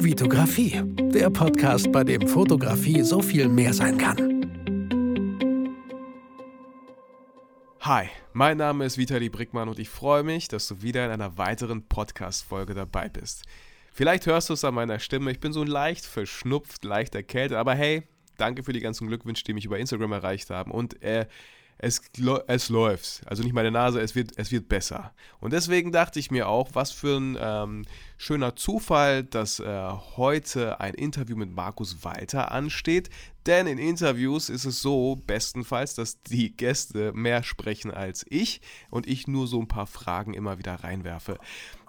Vitografie, der Podcast, bei dem Fotografie so viel mehr sein kann. Hi, mein Name ist Vitali Brickmann und ich freue mich, dass du wieder in einer weiteren Podcast-Folge dabei bist. Vielleicht hörst du es an meiner Stimme, ich bin so leicht verschnupft, leicht erkältet, aber hey, danke für die ganzen Glückwünsche, die mich über Instagram erreicht haben und äh, es, es läuft. Also nicht meine Nase, es wird, es wird besser. Und deswegen dachte ich mir auch, was für ein ähm, schöner Zufall, dass äh, heute ein Interview mit Markus Walter ansteht. Denn in Interviews ist es so, bestenfalls, dass die Gäste mehr sprechen als ich und ich nur so ein paar Fragen immer wieder reinwerfe.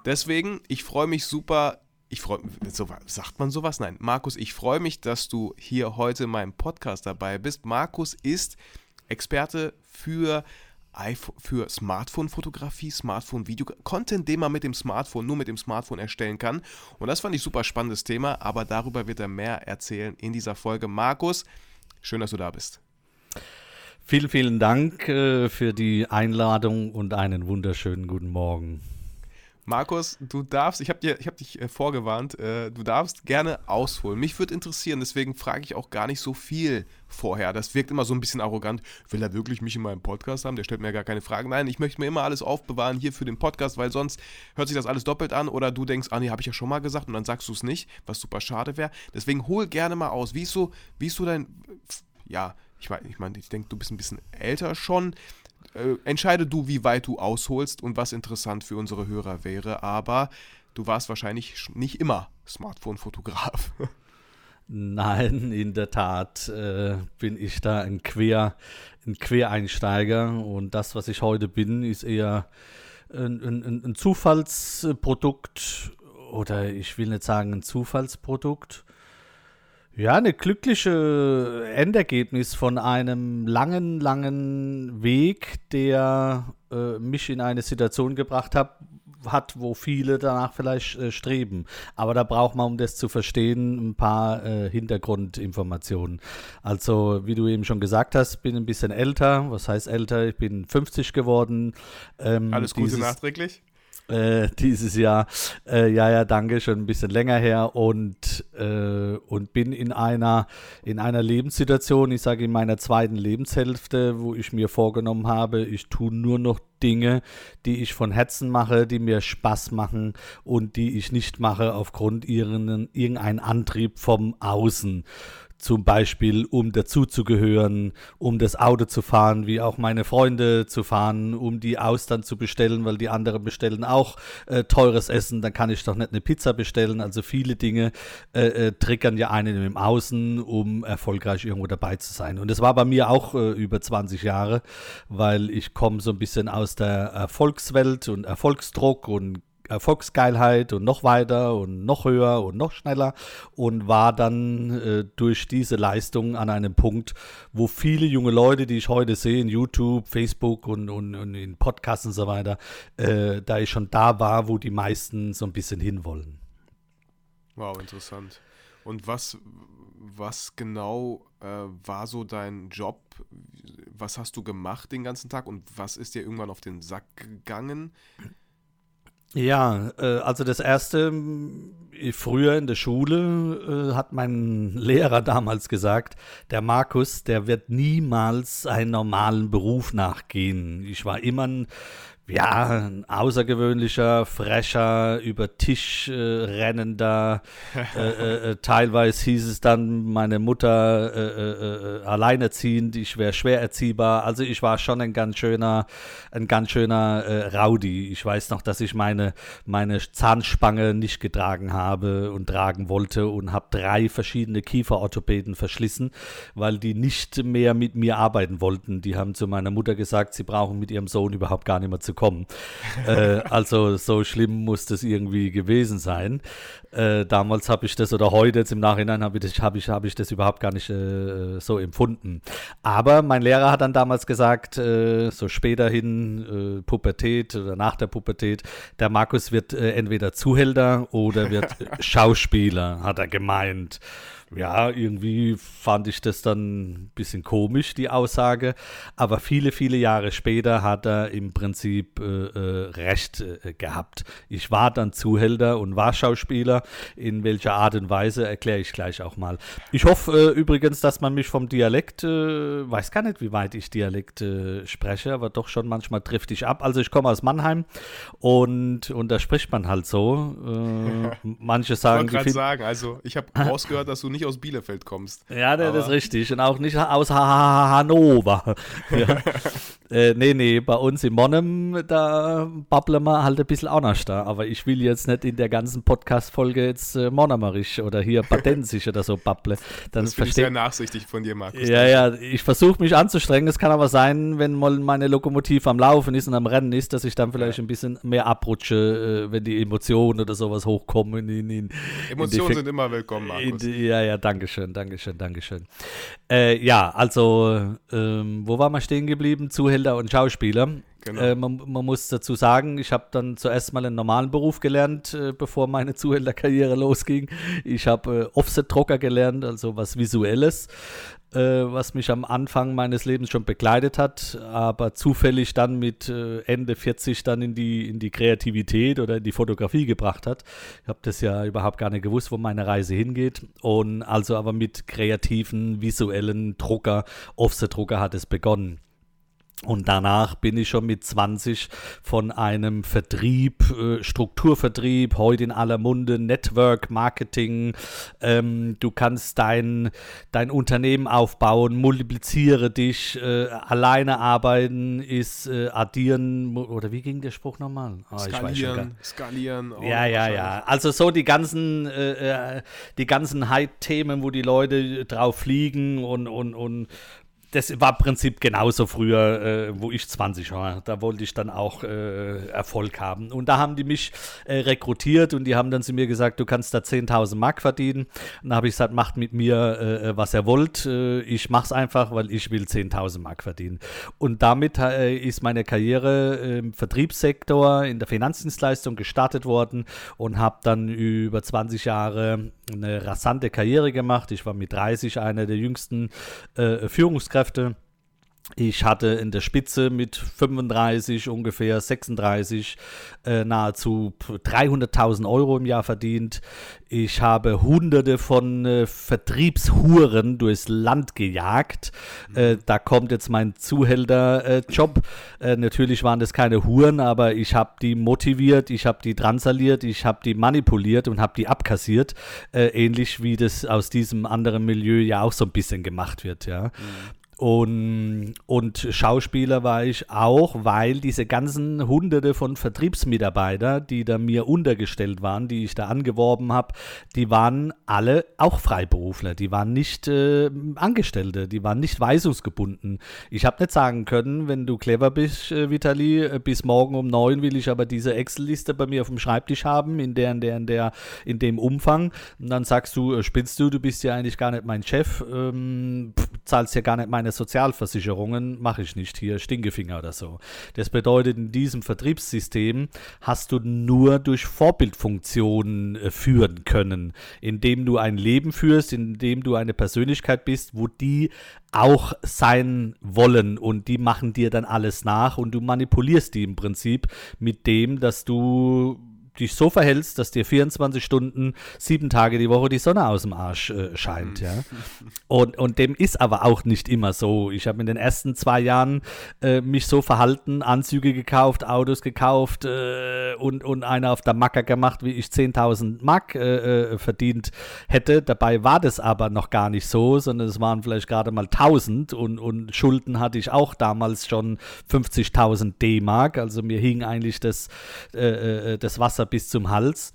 Deswegen, ich freue mich super, ich freue mich, so, sagt man sowas? Nein. Markus, ich freue mich, dass du hier heute in meinem Podcast dabei bist. Markus ist Experte für für Smartphone-Fotografie, Smartphone-Video, Content, den man mit dem Smartphone, nur mit dem Smartphone erstellen kann. Und das fand ich super spannendes Thema, aber darüber wird er mehr erzählen in dieser Folge. Markus, schön, dass du da bist. Vielen, vielen Dank äh, für die Einladung und einen wunderschönen guten Morgen. Markus, du darfst, ich habe hab dich äh, vorgewarnt, äh, du darfst gerne ausholen. Mich würde interessieren, deswegen frage ich auch gar nicht so viel vorher. Das wirkt immer so ein bisschen arrogant. Will er wirklich mich in meinem Podcast haben? Der stellt mir gar keine Fragen. Nein, ich möchte mir immer alles aufbewahren hier für den Podcast, weil sonst hört sich das alles doppelt an oder du denkst, ah nee, habe ich ja schon mal gesagt und dann sagst du es nicht, was super schade wäre. Deswegen hol gerne mal aus. Wie ist so, wie ist so dein, ja, ich meine, ich, mein, ich denke, du bist ein bisschen älter schon äh, entscheide du, wie weit du ausholst und was interessant für unsere Hörer wäre, aber du warst wahrscheinlich nicht immer Smartphone-Fotograf. Nein, in der Tat äh, bin ich da ein, Quer, ein Quereinsteiger und das, was ich heute bin, ist eher ein, ein, ein Zufallsprodukt oder ich will nicht sagen ein Zufallsprodukt, ja, eine glückliche Endergebnis von einem langen, langen Weg, der äh, mich in eine Situation gebracht hat, hat, wo viele danach vielleicht äh, streben. Aber da braucht man, um das zu verstehen, ein paar äh, Hintergrundinformationen. Also, wie du eben schon gesagt hast, bin ein bisschen älter. Was heißt älter? Ich bin 50 geworden. Ähm, Alles Gute nachträglich? Äh, dieses Jahr. Äh, ja, ja, danke, schon ein bisschen länger her und, äh, und bin in einer, in einer Lebenssituation, ich sage in meiner zweiten Lebenshälfte, wo ich mir vorgenommen habe, ich tue nur noch Dinge, die ich von Herzen mache, die mir Spaß machen und die ich nicht mache aufgrund ihren, irgendeinen Antrieb vom Außen zum Beispiel um dazuzugehören, um das Auto zu fahren, wie auch meine Freunde zu fahren, um die Austern zu bestellen, weil die anderen bestellen auch äh, teures Essen, dann kann ich doch nicht eine Pizza bestellen. Also viele Dinge äh, äh, triggern ja einen im Außen, um erfolgreich irgendwo dabei zu sein. Und das war bei mir auch äh, über 20 Jahre, weil ich komme so ein bisschen aus der Erfolgswelt und Erfolgsdruck und Erfolgsgeilheit und noch weiter und noch höher und noch schneller und war dann äh, durch diese Leistung an einem Punkt, wo viele junge Leute, die ich heute sehe in YouTube, Facebook und, und, und in Podcasts und so weiter, äh, da ich schon da war, wo die meisten so ein bisschen hinwollen. Wow, interessant. Und was, was genau äh, war so dein Job? Was hast du gemacht den ganzen Tag und was ist dir irgendwann auf den Sack gegangen? Ja, äh, also das erste, früher in der Schule äh, hat mein Lehrer damals gesagt, der Markus, der wird niemals einen normalen Beruf nachgehen. Ich war immer ein ja, ein außergewöhnlicher, frecher, über Tisch äh, rennender. Äh, äh, äh, teilweise hieß es dann, meine Mutter äh, äh, alleinerziehend, ich wäre schwer erziehbar. Also ich war schon ein ganz schöner, ein ganz schöner Rowdy. Ich weiß noch, dass ich meine, meine Zahnspange nicht getragen habe und tragen wollte und habe drei verschiedene Kieferorthopäden verschlissen, weil die nicht mehr mit mir arbeiten wollten. Die haben zu meiner Mutter gesagt, sie brauchen mit ihrem Sohn überhaupt gar nicht mehr zu kommen. äh, also so schlimm muss das irgendwie gewesen sein. Äh, damals habe ich das oder heute jetzt im Nachhinein habe ich, das, hab ich, hab ich das überhaupt gar nicht äh, so empfunden. Aber mein Lehrer hat dann damals gesagt, äh, so später hin, äh, Pubertät oder nach der Pubertät, der Markus wird äh, entweder Zuhälter oder wird Schauspieler, hat er gemeint. Ja, irgendwie fand ich das dann ein bisschen komisch, die Aussage. Aber viele, viele Jahre später hat er im Prinzip äh, äh, recht äh, gehabt. Ich war dann Zuhälter und war Schauspieler. In welcher Art und Weise erkläre ich gleich auch mal. Ich hoffe äh, übrigens, dass man mich vom Dialekt, äh, weiß gar nicht, wie weit ich Dialekt äh, spreche, aber doch schon manchmal trifft ich ab. Also ich komme aus Mannheim und, und da spricht man halt so. manche sagen. Ich wollte gerade sagen, also ich habe rausgehört, dass du nicht aus Bielefeld kommst. Ja, das ist richtig. Und auch nicht aus Hannover. ja. äh, nee, nee, bei uns in Monnem, da babbeln wir halt ein bisschen anders da. Aber ich will jetzt nicht in der ganzen Podcast-Folge jetzt äh, Monomerisch oder hier Patensisch oder so babble. Dann das finde ich sehr nachsichtig von dir, Markus. Ja, ja, ich versuche mich anzustrengen. Es kann aber sein, wenn mal meine Lokomotive am Laufen ist und am Rennen ist, dass ich dann vielleicht ja. ein bisschen mehr abrutsche, äh, wenn die Emotionen oder sowas hochkommen. In, in, Emotionen in sind immer willkommen, Markus. In, ja, ja, danke schön, danke schön, danke schön. Äh, ja, also, ähm, wo war man stehen geblieben? Zuhälter und Schauspieler. Genau. Äh, man, man, muss dazu sagen, ich habe dann zuerst mal einen normalen Beruf gelernt, äh, bevor meine Zuhälterkarriere losging. Ich habe äh, Offset-Drucker gelernt, also was Visuelles, äh, was mich am Anfang meines Lebens schon begleitet hat, aber zufällig dann mit äh, Ende 40 dann in die, in die Kreativität oder in die Fotografie gebracht hat. Ich habe das ja überhaupt gar nicht gewusst, wo meine Reise hingeht. Und also aber mit kreativen, visuellen Drucker, Offset-Drucker hat es begonnen. Und danach bin ich schon mit 20 von einem Vertrieb, äh, Strukturvertrieb, heute in aller Munde, Network Marketing. Ähm, du kannst dein, dein Unternehmen aufbauen, multipliziere dich, äh, alleine arbeiten ist äh, addieren, oder wie ging der Spruch nochmal? Oh, skalieren, skalieren. Oh, ja, ja, ja. Also so die ganzen, äh, äh, die ganzen Hype-Themen, wo die Leute drauf fliegen und, und, und das war im Prinzip genauso früher, äh, wo ich 20 war. Da wollte ich dann auch äh, Erfolg haben. Und da haben die mich äh, rekrutiert und die haben dann zu mir gesagt, du kannst da 10.000 Mark verdienen. Und da habe ich gesagt, macht mit mir, äh, was ihr wollt. Äh, ich mache es einfach, weil ich will 10.000 Mark verdienen. Und damit äh, ist meine Karriere im Vertriebssektor, in der Finanzdienstleistung gestartet worden und habe dann über 20 Jahre eine rasante Karriere gemacht. Ich war mit 30 einer der jüngsten Führungskräfte Führungskräfte. Ich hatte in der Spitze mit 35, ungefähr 36, äh, nahezu 300.000 Euro im Jahr verdient. Ich habe hunderte von äh, Vertriebshuren durchs Land gejagt. Äh, da kommt jetzt mein Zuhälterjob. Äh, natürlich waren das keine Huren, aber ich habe die motiviert, ich habe die transaliert, ich habe die manipuliert und habe die abkassiert. Äh, ähnlich wie das aus diesem anderen Milieu ja auch so ein bisschen gemacht wird. Ja. Mhm. Und, und Schauspieler war ich auch, weil diese ganzen Hunderte von Vertriebsmitarbeiter, die da mir untergestellt waren, die ich da angeworben habe, die waren alle auch Freiberufler. Die waren nicht äh, Angestellte, die waren nicht weisungsgebunden. Ich habe nicht sagen können, wenn du clever bist, äh, Vitali, äh, bis morgen um neun will ich aber diese Excel-Liste bei mir auf dem Schreibtisch haben, in der, in der, in der, in dem Umfang. Und dann sagst du, äh, spinnst du, du bist ja eigentlich gar nicht mein Chef, ähm, zahlst ja gar nicht meine Sozialversicherungen, mache ich nicht hier, Stinkefinger oder so. Das bedeutet, in diesem Vertriebssystem hast du nur durch Vorbildfunktionen äh, führen können, indem du ein Leben führst, indem du eine Persönlichkeit bist, wo die auch sein wollen und die machen dir dann alles nach und du manipulierst die im Prinzip mit dem, dass du dich so verhältst, dass dir 24 Stunden, sieben Tage die Woche die Sonne aus dem Arsch äh, scheint. Ja? Und, und dem ist aber auch nicht immer so. Ich habe in den ersten zwei Jahren äh, mich so verhalten, Anzüge gekauft, Autos gekauft äh, und, und einer auf der Macker gemacht, wie ich 10.000 Mark äh, äh, verdient hätte. Dabei war das aber noch gar nicht so, sondern es waren vielleicht gerade mal 1.000 und, und Schulden hatte ich auch damals schon 50.000 D-Mark. Also mir hing eigentlich das, äh, das Wasser bis zum Hals.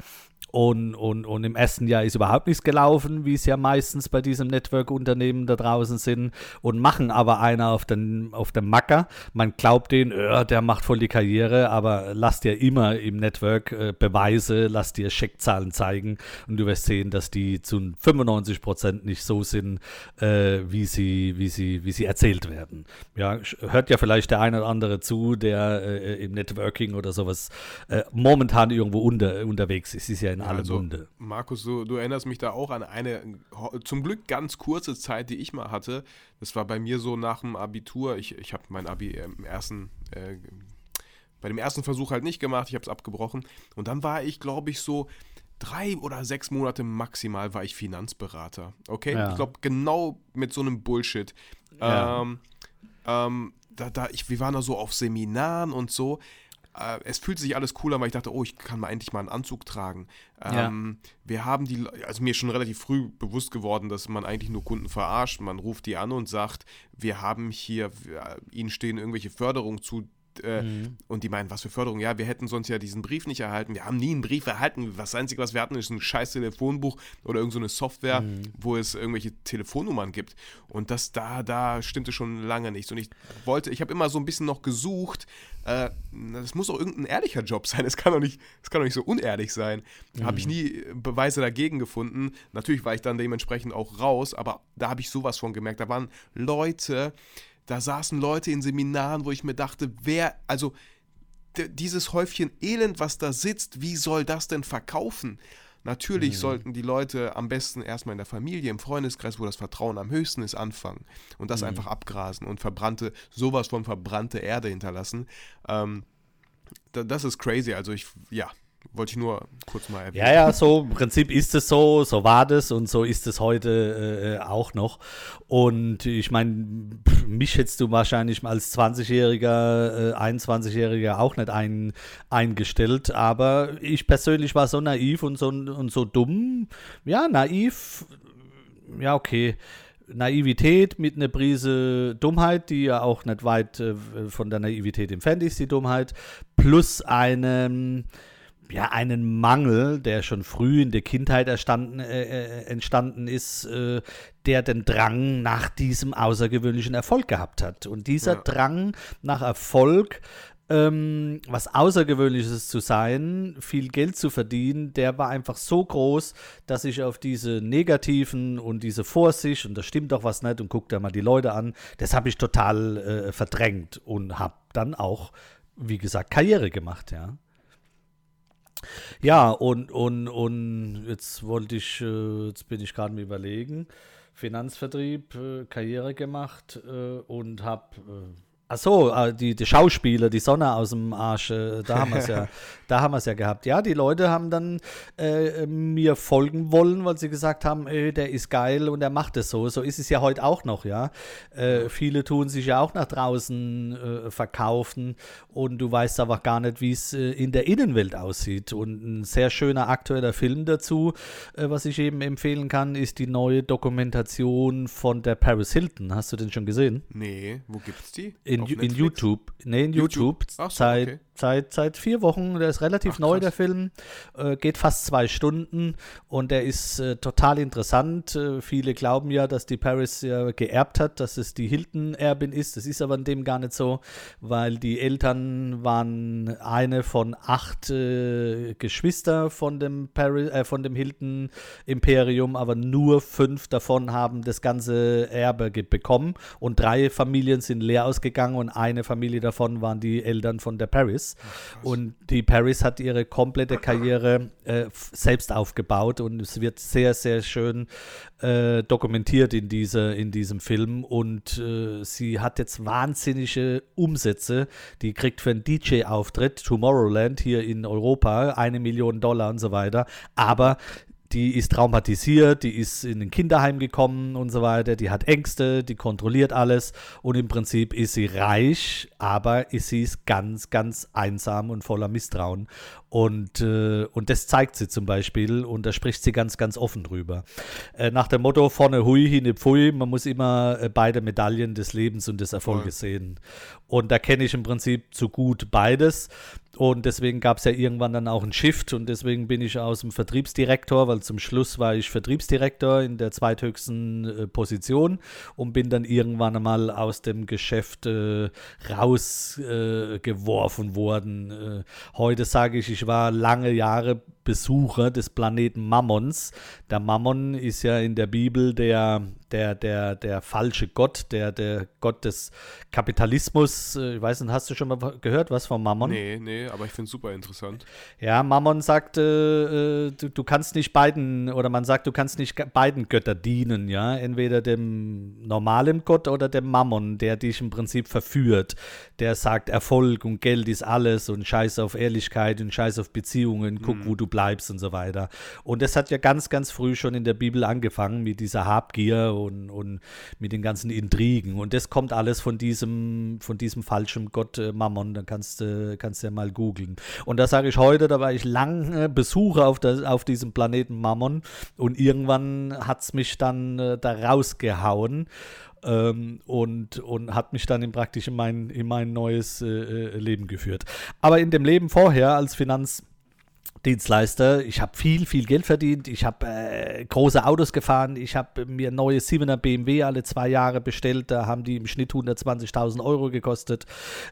Und, und, und im ersten Jahr ist überhaupt nichts gelaufen, wie es ja meistens bei diesem Network-Unternehmen da draußen sind. Und machen aber einer auf den, auf den Macker. Man glaubt den, äh, der macht voll die Karriere, aber lass dir immer im Network äh, Beweise, lass dir Scheckzahlen zeigen und du wirst sehen, dass die zu 95 Prozent nicht so sind, äh, wie, sie, wie, sie, wie sie erzählt werden. Ja, hört ja vielleicht der eine oder andere zu, der äh, im Networking oder sowas äh, momentan irgendwo unter, unterwegs ist. Ist ja in ja, aller also, Munde. Markus, du, du, erinnerst mich da auch an eine zum Glück ganz kurze Zeit, die ich mal hatte. Das war bei mir so nach dem Abitur. Ich, ich habe mein Abi im ersten, äh, bei dem ersten Versuch halt nicht gemacht. Ich habe es abgebrochen. Und dann war ich, glaube ich, so drei oder sechs Monate maximal war ich Finanzberater. Okay? Ja. Ich glaube, genau mit so einem Bullshit. Ja. Ähm, ähm, da, da, ich, wir waren da so auf Seminaren und so äh, es fühlte sich alles cool an, weil ich dachte, oh, ich kann mal endlich mal einen Anzug tragen. Ähm, ja. Wir haben die, also mir ist schon relativ früh bewusst geworden, dass man eigentlich nur Kunden verarscht. Man ruft die an und sagt, wir haben hier, wir, ihnen stehen irgendwelche Förderungen zu, äh, mhm. Und die meinen, was für Förderung? Ja, wir hätten sonst ja diesen Brief nicht erhalten. Wir haben nie einen Brief erhalten. Das Einzige, was wir hatten, ist ein scheiß Telefonbuch oder irgendeine so Software, mhm. wo es irgendwelche Telefonnummern gibt. Und das da, da stimmte schon lange nicht. Und ich wollte, ich habe immer so ein bisschen noch gesucht. Äh, das muss doch irgendein ehrlicher Job sein. Es kann doch nicht, es kann doch nicht so unehrlich sein. Mhm. Habe ich nie Beweise dagegen gefunden. Natürlich war ich dann dementsprechend auch raus, aber da habe ich sowas von gemerkt. Da waren Leute, da saßen Leute in Seminaren, wo ich mir dachte, wer, also dieses Häufchen Elend, was da sitzt, wie soll das denn verkaufen? Natürlich mhm. sollten die Leute am besten erstmal in der Familie, im Freundeskreis, wo das Vertrauen am höchsten ist, anfangen und das mhm. einfach abgrasen und verbrannte, sowas von verbrannte Erde hinterlassen. Ähm, das ist crazy. Also ich, ja, wollte ich nur kurz mal erwähnen. Ja, ja, so im Prinzip ist es so, so war das und so ist es heute äh, auch noch. Und ich meine, mich hättest du wahrscheinlich als 20-Jähriger, äh, 21-Jähriger auch nicht ein, eingestellt, aber ich persönlich war so naiv und so, und so dumm. Ja, naiv, ja, okay. Naivität mit einer Prise Dummheit, die ja auch nicht weit äh, von der Naivität entfernt ist, die Dummheit, plus einem ja, einen Mangel, der schon früh in der Kindheit erstanden, äh, äh, entstanden ist, äh, der den Drang nach diesem außergewöhnlichen Erfolg gehabt hat. Und dieser ja. Drang nach Erfolg, ähm, was Außergewöhnliches zu sein, viel Geld zu verdienen, der war einfach so groß, dass ich auf diese negativen und diese Vorsicht, und da stimmt doch was nicht, und guck da mal die Leute an, das habe ich total äh, verdrängt und habe dann auch, wie gesagt, Karriere gemacht, ja. Ja, und, und, und jetzt wollte ich, äh, jetzt bin ich gerade mir überlegen, Finanzvertrieb, äh, Karriere gemacht äh, und habe Ach so, äh, die, die Schauspieler, die Sonne aus dem Arsch, äh, da haben wir es ja, da haben wir es ja gehabt. Ja, die Leute haben dann äh, mir folgen wollen, weil sie gesagt haben, ey, der ist geil und er macht es so. So ist es ja heute auch noch, ja. Äh, viele tun sich ja auch nach draußen äh, verkaufen und du weißt aber gar nicht, wie es äh, in der Innenwelt aussieht. Und ein sehr schöner aktueller Film dazu, was ich eben empfehlen kann, ist die neue Dokumentation von der Paris Hilton. Hast du den schon gesehen? Nee, wo gibt's die? In, in YouTube. Nee, in YouTube. YouTube. So, seit, okay. seit, seit vier Wochen. Der ist relativ Ach, neu, der Film. Äh, geht fast zwei Stunden und der ist äh, total interessant. Äh, viele glauben ja, dass die Paris ja geerbt hat, dass es die Hilton-Erbin ist. Das ist aber in dem gar nicht so, weil die Eltern waren eine von acht äh, Geschwister von dem, Paris, äh, von dem Hilton-Imperium, aber nur fünf davon haben das ganze Erbe bekommen und drei Familien sind leer ausgegangen gegangen und eine Familie davon waren die Eltern von der Paris. Ach, und die Paris hat ihre komplette Karriere äh, selbst aufgebaut und es wird sehr, sehr schön äh, dokumentiert in, diese, in diesem Film. Und äh, sie hat jetzt wahnsinnige Umsätze. Die kriegt für einen DJ-Auftritt Tomorrowland hier in Europa eine Million Dollar und so weiter. Aber die ist traumatisiert, die ist in ein Kinderheim gekommen und so weiter, die hat Ängste, die kontrolliert alles und im Prinzip ist sie reich, aber ist sie ist ganz, ganz einsam und voller Misstrauen. Und, äh, und das zeigt sie zum Beispiel und da spricht sie ganz, ganz offen drüber. Äh, nach dem Motto vorne hui, hinne pfui, man muss immer äh, beide Medaillen des Lebens und des Erfolges ja. sehen. Und da kenne ich im Prinzip zu gut beides. Und deswegen gab es ja irgendwann dann auch einen Shift und deswegen bin ich aus dem Vertriebsdirektor, weil zum Schluss war ich Vertriebsdirektor in der zweithöchsten äh, Position und bin dann irgendwann einmal aus dem Geschäft äh, rausgeworfen äh, worden. Äh, heute sage ich, ich war lange Jahre Besucher des Planeten Mammons. Der Mammon ist ja in der Bibel der, der, der, der falsche Gott, der, der Gott des Kapitalismus. Äh, ich weiß nicht, hast du schon mal gehört was vom Mammon? Nee, nee, Nee, aber ich finde es super interessant. Ja, Mammon sagt, äh, du, du, kannst nicht beiden, oder man sagt, du kannst nicht beiden Götter dienen, ja. Entweder dem normalen Gott oder dem Mammon, der dich im Prinzip verführt. Der sagt, Erfolg und Geld ist alles und Scheiß auf Ehrlichkeit und Scheiß auf Beziehungen, guck, mhm. wo du bleibst und so weiter. Und das hat ja ganz, ganz früh schon in der Bibel angefangen mit dieser Habgier und, und mit den ganzen Intrigen. Und das kommt alles von diesem, von diesem falschen Gott äh, Mammon. Da kannst du äh, kannst ja mal googeln. Und da sage ich heute, da war ich lange Besucher auf, der, auf diesem Planeten Mammon und irgendwann hat es mich dann äh, da rausgehauen. Ähm, und, und hat mich dann in praktisch in mein, in mein neues äh, äh Leben geführt. Aber in dem Leben vorher als Finanz- Dienstleister. Ich habe viel, viel Geld verdient. Ich habe äh, große Autos gefahren. Ich habe mir neue 7er BMW alle zwei Jahre bestellt. Da haben die im Schnitt 120.000 Euro gekostet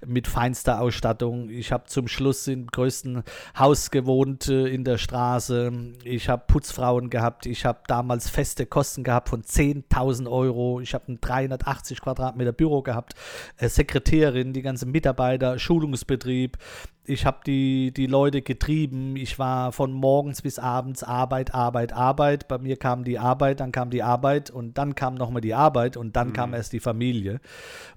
mit feinster Ausstattung. Ich habe zum Schluss im größten Haus gewohnt äh, in der Straße. Ich habe Putzfrauen gehabt. Ich habe damals feste Kosten gehabt von 10.000 Euro. Ich habe ein 380 Quadratmeter Büro gehabt. Äh, Sekretärin, die ganzen Mitarbeiter, Schulungsbetrieb ich habe die, die Leute getrieben. Ich war von morgens bis abends Arbeit, Arbeit, Arbeit. Bei mir kam die Arbeit, dann kam die Arbeit und dann kam nochmal die Arbeit und dann mhm. kam erst die Familie.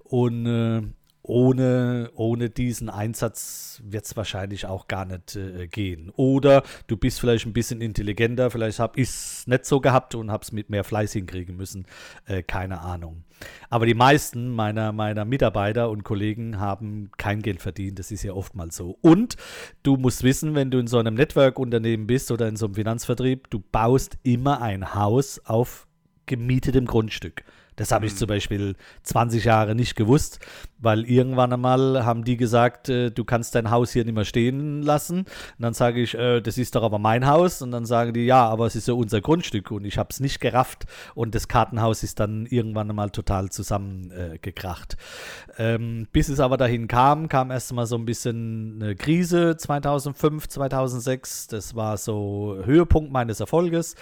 Und äh, ohne, ohne diesen Einsatz wird es wahrscheinlich auch gar nicht äh, gehen. Oder du bist vielleicht ein bisschen intelligenter, vielleicht habe ich es nicht so gehabt und habe es mit mehr Fleiß hinkriegen müssen. Äh, keine Ahnung. Aber die meisten meiner, meiner Mitarbeiter und Kollegen haben kein Geld verdient. Das ist ja oftmals so. Und du musst wissen, wenn du in so einem Network-Unternehmen bist oder in so einem Finanzvertrieb, du baust immer ein Haus auf gemietetem Grundstück. Das habe ich mhm. zum Beispiel 20 Jahre nicht gewusst, weil irgendwann einmal haben die gesagt, äh, du kannst dein Haus hier nicht mehr stehen lassen. Und dann sage ich, äh, das ist doch aber mein Haus. Und dann sagen die, ja, aber es ist ja unser Grundstück. Und ich habe es nicht gerafft. Und das Kartenhaus ist dann irgendwann einmal total zusammengekracht. Äh, ähm, bis es aber dahin kam, kam erst mal so ein bisschen eine Krise 2005, 2006. Das war so Höhepunkt meines Erfolges.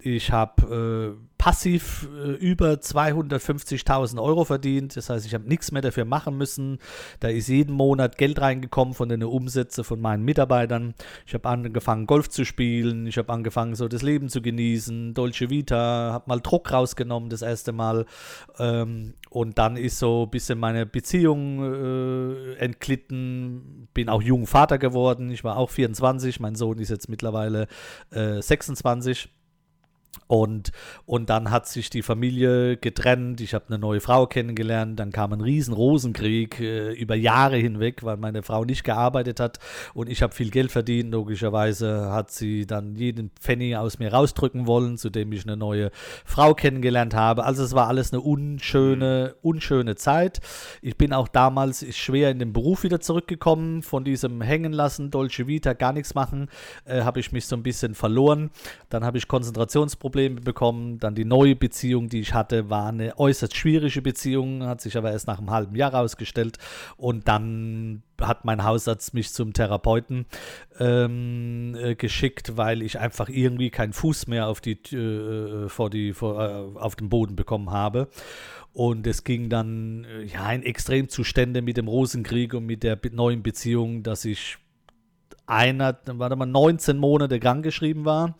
Ich habe äh, passiv äh, über 250.000 Euro verdient. Das heißt, ich habe nichts mehr dafür machen müssen. Da ist jeden Monat Geld reingekommen von den Umsätzen von meinen Mitarbeitern. Ich habe angefangen, Golf zu spielen. Ich habe angefangen, so das Leben zu genießen. Dolce Vita, habe mal Druck rausgenommen das erste Mal. Ähm, und dann ist so ein bisschen meine Beziehung äh, entglitten. Bin auch jung Vater geworden. Ich war auch 24. Mein Sohn ist jetzt mittlerweile äh, 26. Und, und dann hat sich die Familie getrennt. Ich habe eine neue Frau kennengelernt. Dann kam ein riesen Rosenkrieg äh, über Jahre hinweg, weil meine Frau nicht gearbeitet hat und ich habe viel Geld verdient. Logischerweise hat sie dann jeden Pfennig aus mir rausdrücken wollen, zu dem ich eine neue Frau kennengelernt habe. Also es war alles eine unschöne, unschöne Zeit. Ich bin auch damals schwer in den Beruf wieder zurückgekommen. Von diesem Hängen lassen, Dolce Vita, gar nichts machen, äh, habe ich mich so ein bisschen verloren. Dann habe ich Konzentrationsprobleme Probleme bekommen. Dann die neue Beziehung, die ich hatte, war eine äußerst schwierige Beziehung, hat sich aber erst nach einem halben Jahr herausgestellt. Und dann hat mein Hausarzt mich zum Therapeuten ähm, äh, geschickt, weil ich einfach irgendwie keinen Fuß mehr auf die, äh, vor die vor, äh, auf den Boden bekommen habe. Und es ging dann äh, ja in Extremzustände mit dem Rosenkrieg und mit der neuen Beziehung, dass ich einer, warte mal, 19 Monate krankgeschrieben war.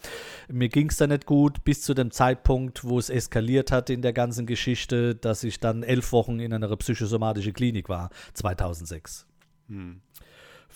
Mir ging es da nicht gut, bis zu dem Zeitpunkt, wo es eskaliert hat in der ganzen Geschichte, dass ich dann elf Wochen in einer psychosomatischen Klinik war, 2006. Hm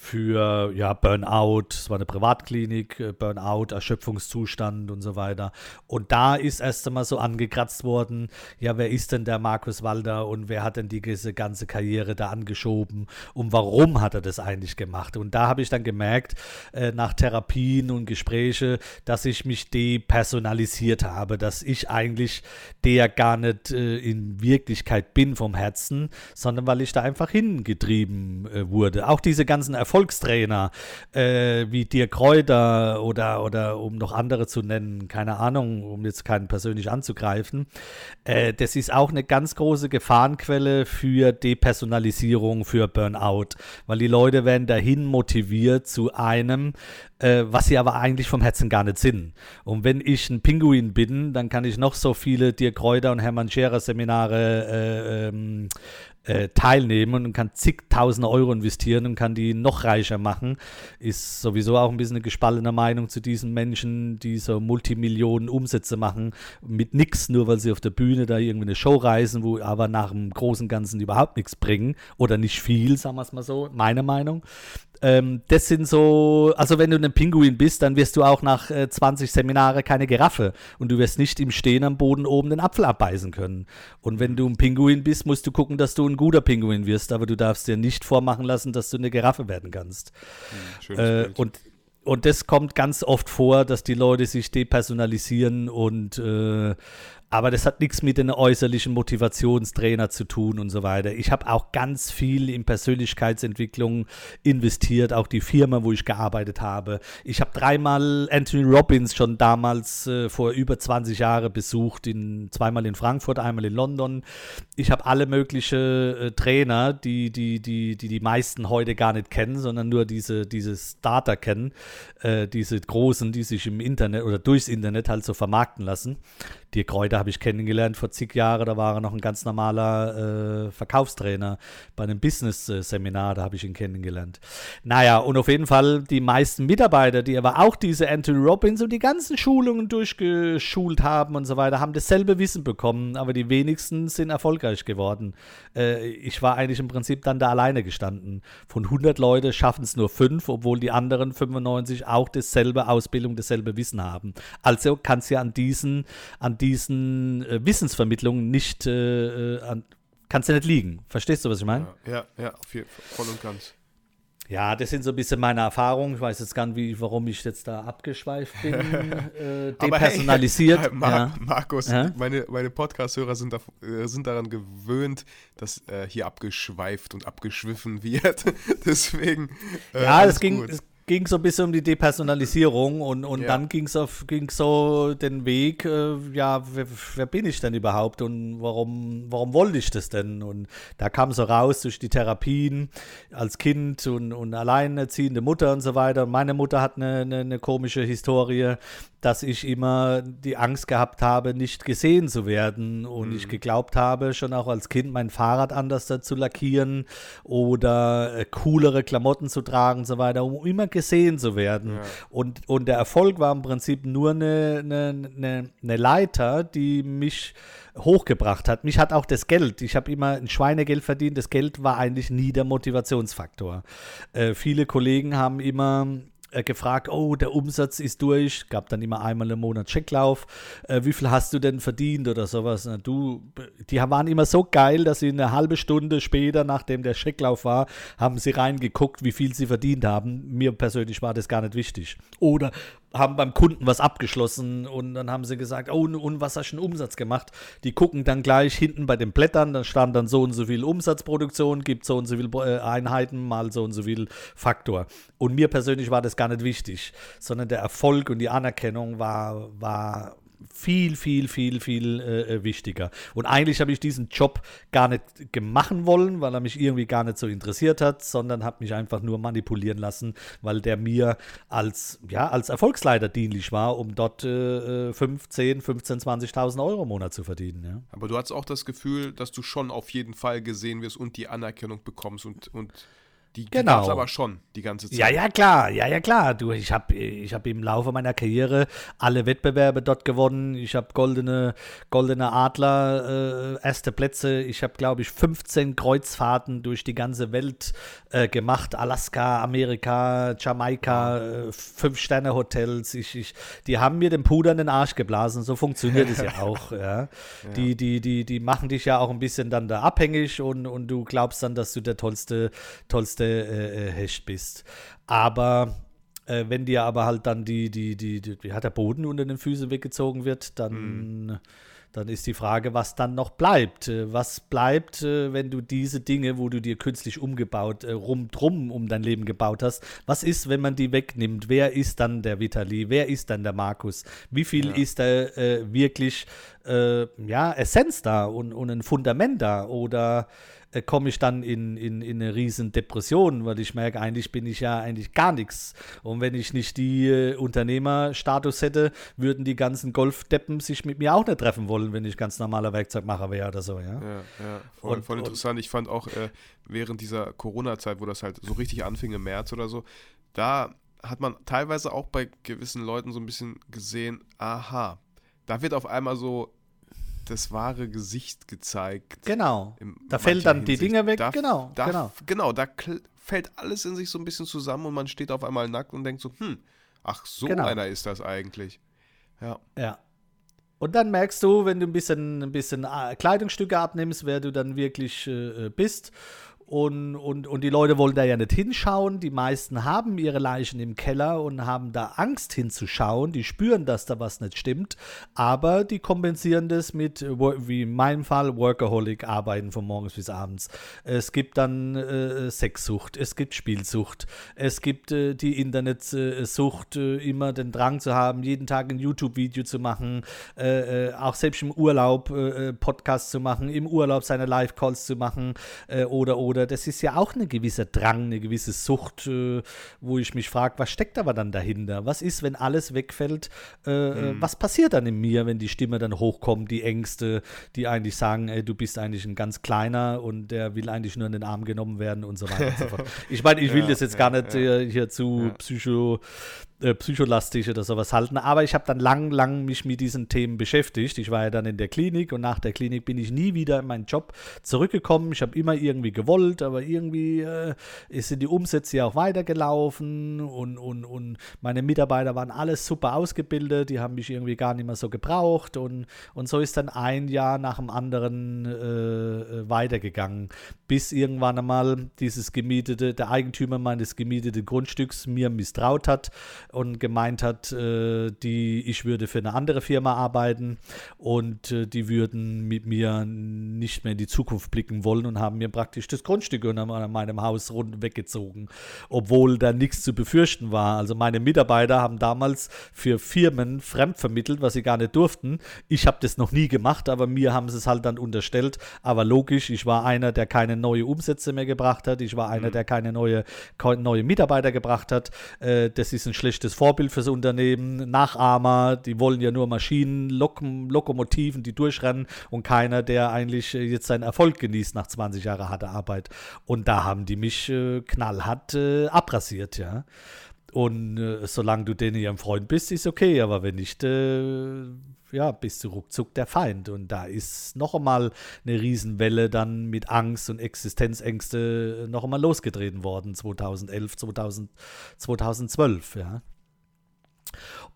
für ja, Burnout, es war eine Privatklinik, äh, Burnout, Erschöpfungszustand und so weiter. Und da ist erst einmal so angekratzt worden, ja, wer ist denn der Markus Walder und wer hat denn diese ganze Karriere da angeschoben und warum hat er das eigentlich gemacht? Und da habe ich dann gemerkt, äh, nach Therapien und Gespräche, dass ich mich depersonalisiert habe, dass ich eigentlich der gar nicht äh, in Wirklichkeit bin vom Herzen, sondern weil ich da einfach hingetrieben äh, wurde. Auch diese ganzen Erfolge Erfolgstrainer äh, wie Dirk Kräuter oder, oder um noch andere zu nennen, keine Ahnung, um jetzt keinen persönlich anzugreifen, äh, das ist auch eine ganz große Gefahrenquelle für Depersonalisierung, für Burnout, weil die Leute werden dahin motiviert zu einem, äh, was sie aber eigentlich vom Herzen gar nicht sind. Und wenn ich ein Pinguin bin, dann kann ich noch so viele Dirk Kräuter und Hermann Scherer Seminare äh, ähm, äh, teilnehmen und kann zigtausende Euro investieren und kann die noch reicher machen. Ist sowieso auch ein bisschen eine gespaltene Meinung zu diesen Menschen, die so Multimillionen Umsätze machen mit nichts, nur weil sie auf der Bühne da irgendwie eine Show reisen, wo aber nach dem großen Ganzen überhaupt nichts bringen oder nicht viel, sagen wir es mal so, meine Meinung. Ähm, das sind so, also wenn du ein Pinguin bist, dann wirst du auch nach äh, 20 Seminare keine Giraffe und du wirst nicht im Stehen am Boden oben den Apfel abbeißen können. Und wenn du ein Pinguin bist, musst du gucken, dass du ein guter Pinguin wirst, aber du darfst dir nicht vormachen lassen, dass du eine Giraffe werden kannst. Hm, äh, und und das kommt ganz oft vor, dass die Leute sich depersonalisieren und äh, aber das hat nichts mit den äußerlichen Motivationstrainer zu tun und so weiter. Ich habe auch ganz viel in Persönlichkeitsentwicklung investiert, auch die Firma, wo ich gearbeitet habe. Ich habe dreimal Anthony Robbins schon damals äh, vor über 20 Jahren besucht, in, zweimal in Frankfurt, einmal in London. Ich habe alle möglichen äh, Trainer, die die, die, die die meisten heute gar nicht kennen, sondern nur diese, diese Starter kennen, äh, diese großen, die sich im Internet oder durchs Internet halt so vermarkten lassen. Die Kräuter habe ich kennengelernt vor zig Jahren. Da war er noch ein ganz normaler äh, Verkaufstrainer bei einem Business-Seminar. Da habe ich ihn kennengelernt. Naja, und auf jeden Fall die meisten Mitarbeiter, die aber auch diese Anthony Robbins und die ganzen Schulungen durchgeschult haben und so weiter, haben dasselbe Wissen bekommen. Aber die wenigsten sind erfolgreich geworden. Äh, ich war eigentlich im Prinzip dann da alleine gestanden. Von 100 Leute schaffen es nur fünf, obwohl die anderen 95 auch dasselbe Ausbildung, dasselbe Wissen haben. Also kann es ja an diesen, an diesen äh, Wissensvermittlungen nicht, äh, äh an, kannst du nicht liegen. Verstehst du, was ich meine? Ja, ja, ja voll und ganz. Ja, das sind so ein bisschen meine Erfahrungen. Ich weiß jetzt gar nicht, wie, warum ich jetzt da abgeschweift bin. Äh, depersonalisiert. Hey, Mar ja. Markus, ja? meine, meine Podcast-Hörer sind, da, äh, sind daran gewöhnt, dass äh, hier abgeschweift und abgeschwiffen wird. Deswegen. Äh, ja, es ging, es ging so ein bisschen um die Depersonalisierung und, und ja. dann ging es so den Weg, äh, ja, wer, wer, bin ich denn überhaupt und warum, warum wollte ich das denn? Und da kam so raus durch die Therapien als Kind und, und alleinerziehende Mutter und so weiter. Meine Mutter hat eine, eine, eine komische Historie, dass ich immer die Angst gehabt habe, nicht gesehen zu werden und mhm. ich geglaubt habe, schon auch als Kind mein Fahrrad anders zu lackieren oder äh, coolere Klamotten zu tragen und so weiter, um immer gesehen zu werden. Ja. Und, und der Erfolg war im Prinzip nur eine, eine, eine, eine Leiter, die mich hochgebracht hat. Mich hat auch das Geld. Ich habe immer ein Schweinegeld verdient. Das Geld war eigentlich nie der Motivationsfaktor. Äh, viele Kollegen haben immer äh, gefragt, oh, der Umsatz ist durch, gab dann immer einmal im Monat Checklauf, äh, wie viel hast du denn verdient oder sowas. Na, du, die waren immer so geil, dass sie eine halbe Stunde später, nachdem der Checklauf war, haben sie reingeguckt, wie viel sie verdient haben. Mir persönlich war das gar nicht wichtig. Oder haben beim Kunden was abgeschlossen und dann haben sie gesagt, oh, und was hast du einen Umsatz gemacht? Die gucken dann gleich hinten bei den Blättern, da stand dann so und so viel Umsatzproduktion, gibt so und so viel äh, Einheiten mal so und so viel Faktor. Und mir persönlich war das gar nicht wichtig, sondern der Erfolg und die Anerkennung war, war viel, viel, viel, viel äh, äh, wichtiger. Und eigentlich habe ich diesen Job gar nicht machen wollen, weil er mich irgendwie gar nicht so interessiert hat, sondern habe mich einfach nur manipulieren lassen, weil der mir als, ja, als Erfolgsleiter dienlich war, um dort äh, 5, 10, 15, 20.000 Euro im Monat zu verdienen. Ja. Aber du hattest auch das Gefühl, dass du schon auf jeden Fall gesehen wirst und die Anerkennung bekommst und, und die, genau. gab es aber schon die ganze Zeit. Ja, ja, klar, ja, ja, klar. Du, ich habe ich hab im Laufe meiner Karriere alle Wettbewerbe dort gewonnen. Ich habe goldene, goldene Adler, äh, erste Plätze. Ich habe, glaube ich, 15 Kreuzfahrten durch die ganze Welt äh, gemacht. Alaska, Amerika, Jamaika, äh, Fünf-Sterne-Hotels. Ich, ich, die haben mir den Puder in den Arsch geblasen. So funktioniert es ja auch. Ja. ja. Die, die, die, die machen dich ja auch ein bisschen dann da abhängig und, und du glaubst dann, dass du der tollste, tollste äh, äh, Hecht bist. Aber äh, wenn dir aber halt dann die, die, die, die, die, hat der Boden unter den Füßen weggezogen wird, dann, mhm. dann ist die Frage, was dann noch bleibt. Äh, was bleibt, äh, wenn du diese Dinge, wo du dir künstlich umgebaut, äh, drum um dein Leben gebaut hast, was ist, wenn man die wegnimmt? Wer ist dann der Vitali? Wer ist dann der Markus? Wie viel ja. ist da äh, wirklich ja, Essenz da und, und ein Fundament da? Oder äh, komme ich dann in, in, in eine riesen Depression, weil ich merke, eigentlich bin ich ja eigentlich gar nichts. Und wenn ich nicht die äh, Unternehmerstatus hätte, würden die ganzen Golfdeppen sich mit mir auch nicht treffen wollen, wenn ich ganz normaler Werkzeugmacher wäre oder so, ja. Ja, ja voll, Und- voll interessant. Ich fand auch äh, während dieser Corona-Zeit, wo das halt so richtig anfing im März oder so, da hat man teilweise auch bei gewissen Leuten so ein bisschen gesehen, aha, da wird auf einmal so das wahre Gesicht gezeigt. Genau. Da fällt dann die Hinsicht. Dinge weg, Da, genau, da, genau. Genau, da fällt alles in sich so ein bisschen zusammen und man steht auf einmal nackt und denkt so, hm, ach, so Genau. einer ist das eigentlich. Ja. Ja. Und dann merkst du, wenn du ein bisschen, ein bisschen äh, Kleidungsstücke abnimmst, wer du dann wirklich äh, bist. Und, und, und die Leute wollen da ja nicht hinschauen. Die meisten haben ihre Leichen im Keller und haben da Angst hinzuschauen. Die spüren, dass da was nicht stimmt. Aber die kompensieren das mit, wie in meinem Fall, Workaholic, arbeiten von morgens bis abends. Es gibt dann äh, Sexsucht, es gibt Spielsucht, es gibt äh, die Internetsucht, äh, immer den Drang zu haben, jeden Tag ein YouTube-Video zu machen, äh, äh, auch selbst im Urlaub äh, Podcasts zu machen, im Urlaub seine Live-Calls zu machen äh, oder oder. Das ist ja auch ein gewisser Drang, eine gewisse Sucht, äh, wo ich mich frage, was steckt aber dann dahinter? Was ist, wenn alles wegfällt? Äh, äh, Was passiert dann in mir, wenn die Stimme dann hochkommt, die Ängste, die eigentlich sagen, ey, du bist eigentlich ein ganz kleiner und der will eigentlich nur in den Arm genommen werden und so weiter und so fort. Ich meine, ich will Ja, das jetzt ja, gar nicht ja. äh, hier zu psycho äh, psycholastisch oder sowas halten. Aber ich habe dann lang, lang mich mit diesen Themen beschäftigt. Ich war ja dann in der Klinik und nach der Klinik bin ich nie wieder in meinen Job zurückgekommen. Ich habe immer irgendwie gewollt, aber irgendwie äh, sind die Umsätze ja auch weitergelaufen und, und, und meine Mitarbeiter waren alles super ausgebildet. Die haben mich irgendwie gar nicht mehr so gebraucht und, und so ist dann ein Jahr nach dem anderen äh, äh, weitergegangen, bis irgendwann einmal dieses gemietete, der Eigentümer meines gemieteten Grundstücks mir misstraut hat und gemeint hat, äh, die, ich würde für eine andere Firma arbeiten und äh, die würden mit mir nicht mehr in die Zukunft blicken wollen und haben mir praktisch das Grundstück unter meinem Haus rund weggezogen, obwohl da nichts zu befürchten war. Also meine Mitarbeiter haben damals für Firmen fremdvermittelt, was sie gar nicht durften. Ich habe das noch nie gemacht, aber mir haben sie es halt dann unterstellt. Aber logisch, ich war einer, der keine neue Umsätze mehr gebracht hat. Ich war einer, der keine neue, neue Mitarbeiter gebracht hat. Äh, das ist ein schlechtes Vorbild fürs Unternehmen. Nachahmer, die wollen ja nur Maschinen, Lokom Lokomotiven, die durchrennen und keiner, der eigentlich äh, jetzt seinen Erfolg genießt nach 20 Jahren harter Arbeit. Und da haben die mich äh, knallhart äh, abrasiert, ja. Und äh, solange du denen ihrem Freund bist, ist okay, aber wenn nicht, äh, ja, bist du ruckzuck der Feind. Und da ist noch einmal eine Riesenwelle dann mit Angst und Existenzängste noch einmal losgetreten worden, 2011, 2000, 2012, ja.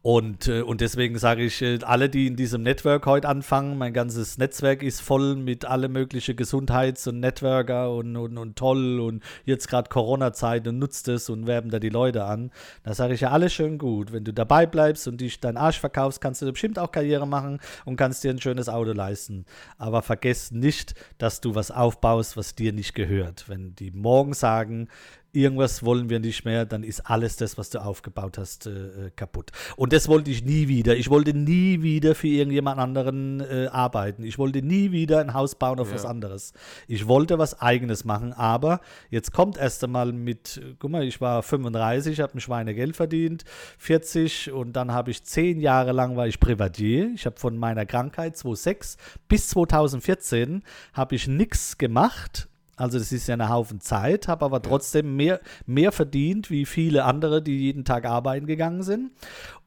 Und, äh, und deswegen sage ich, äh, alle, die in diesem Network heute anfangen, mein ganzes Netzwerk ist voll mit alle möglichen Gesundheits- und Networker und, und, und toll und jetzt gerade Corona-Zeit und nutzt es und werben da die Leute an. Da sage ich ja, alles schön gut. Wenn du dabei bleibst und dich deinen Arsch verkaufst, kannst du bestimmt auch Karriere machen und kannst dir ein schönes Auto leisten. Aber vergiss nicht, dass du was aufbaust, was dir nicht gehört. Wenn die morgen sagen, irgendwas wollen wir nicht mehr, dann ist alles das, was du aufgebaut hast, äh, äh, kaputt. Und das wollte ich nie wieder. Ich wollte nie wieder für irgendjemand anderen äh, arbeiten. Ich wollte nie wieder ein Haus bauen auf Ja. was anderes. Ich wollte was eigenes machen, aber jetzt kommt erst einmal mit, guck mal, ich war 35, habe ein Schweinegeld verdient, 40 und dann habe ich zehn Jahre lang war ich Privatier. Ich habe von meiner Krankheit 2006 bis 2014 habe ich nichts gemacht, also das ist ja eine Haufen Zeit, habe aber trotzdem mehr, mehr verdient wie viele andere, die jeden Tag arbeiten gegangen sind.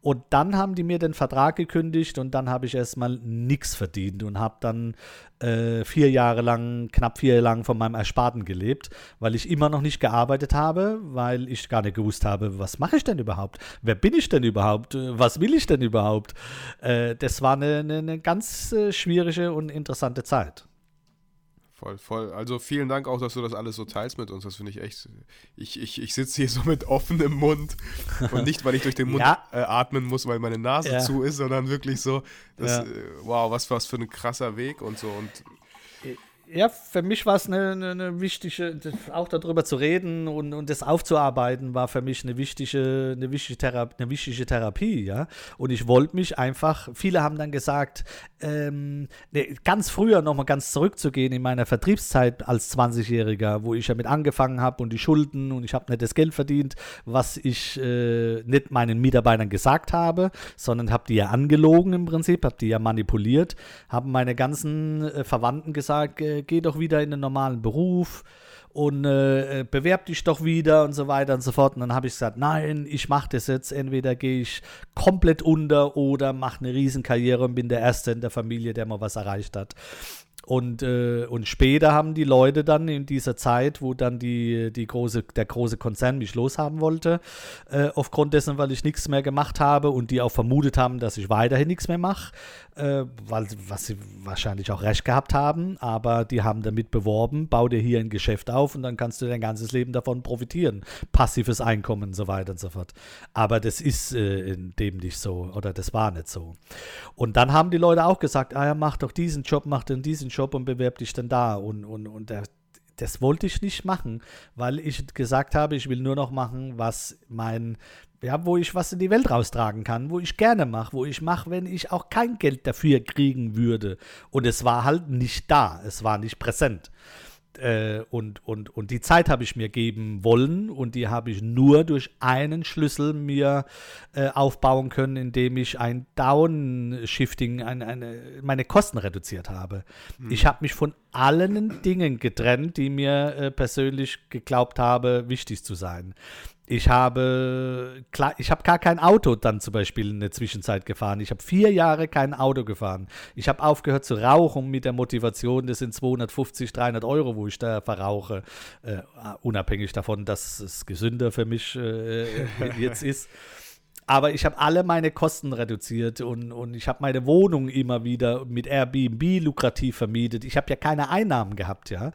Und dann haben die mir den Vertrag gekündigt und dann habe ich erstmal nichts verdient und habe dann äh, vier Jahre lang, knapp vier Jahre lang von meinem Ersparten gelebt, weil ich immer noch nicht gearbeitet habe, weil ich gar nicht gewusst habe, was mache ich denn überhaupt? Wer bin ich denn überhaupt? Äh, Was will ich denn überhaupt? Äh, das war eine, eine, eine ganz äh, schwierige und interessante Zeit. Voll, voll. Also vielen Dank auch, dass du das alles so teilst mit uns. Das finde ich echt. Ich, ich, ich sitze hier so mit offenem Mund. Und nicht, weil ich durch den Mund Ja. äh, atmen muss, weil meine Nase Ja. zu ist, sondern wirklich so, das, Ja. äh, wow, was, was für ein krasser Weg und so. Und ja, für mich war es eine, eine, eine, wichtige, auch darüber zu reden und, und das aufzuarbeiten, war für mich eine wichtige, eine wichtige, Therapie, eine wichtige Therapie, ja. Und ich wollte mich einfach, viele haben dann gesagt, ähm, ne, ganz früher nochmal ganz zurückzugehen in meiner Vertriebszeit als 20-Jähriger, wo ich ja mit angefangen habe und die Schulden und ich habe nicht das Geld verdient, was ich äh, nicht meinen Mitarbeitern gesagt habe, sondern habe die ja angelogen im Prinzip, habe die ja manipuliert, haben meine ganzen äh, Verwandten gesagt, äh, geh doch wieder in den normalen Beruf und äh, bewerb dich doch wieder und so weiter und so fort. Und dann habe ich gesagt, nein, ich mache das jetzt. Entweder gehe ich komplett unter oder mache eine Riesenkarriere und bin der Erste in der Familie, der mal was erreicht hat. Und, äh, und später haben die Leute dann in dieser Zeit, wo dann die, die große, der große Konzern mich loshaben wollte, äh, aufgrund dessen, weil ich nichts mehr gemacht habe und die auch vermutet haben, dass ich weiterhin nichts mehr mache, äh, weil, was sie wahrscheinlich auch recht gehabt haben, aber die haben damit beworben, bau dir hier ein Geschäft auf und dann kannst du dein ganzes Leben davon profitieren. Passives Einkommen und so weiter und so fort. Aber das ist äh, in dem nicht so oder das war nicht so. Und dann haben die Leute auch gesagt, ah ja, mach doch diesen Job, mach denn diesen Job und bewerb dich dann da. Und, und, und der, das wollte ich nicht machen, weil ich gesagt habe, ich will nur noch machen, was mein, ja, wo ich was in die Welt raustragen kann, wo ich gerne mache, wo ich mache, wenn ich auch kein Geld dafür kriegen würde. Und es war halt nicht da, es war nicht präsent. Äh, und, und, und die Zeit habe ich mir geben wollen und die habe ich nur durch einen Schlüssel mir äh, aufbauen können, indem ich ein Downshifting, ein, eine, meine Kosten reduziert habe. Hm. Ich habe mich von allen Dingen getrennt, die mir äh, persönlich geglaubt habe, wichtig zu sein. Ich habe, klar, ich habe gar kein Auto dann zum Beispiel in der Zwischenzeit gefahren. Ich habe vier Jahre kein Auto gefahren. Ich habe aufgehört zu rauchen mit der Motivation, das sind 250, 300 Euro, wo ich da verrauche. Äh, unabhängig davon, dass es gesünder für mich äh, jetzt ist. Aber ich habe alle meine Kosten reduziert und, und ich habe meine Wohnung immer wieder mit Airbnb lukrativ vermietet. Ich habe ja keine Einnahmen gehabt, ja.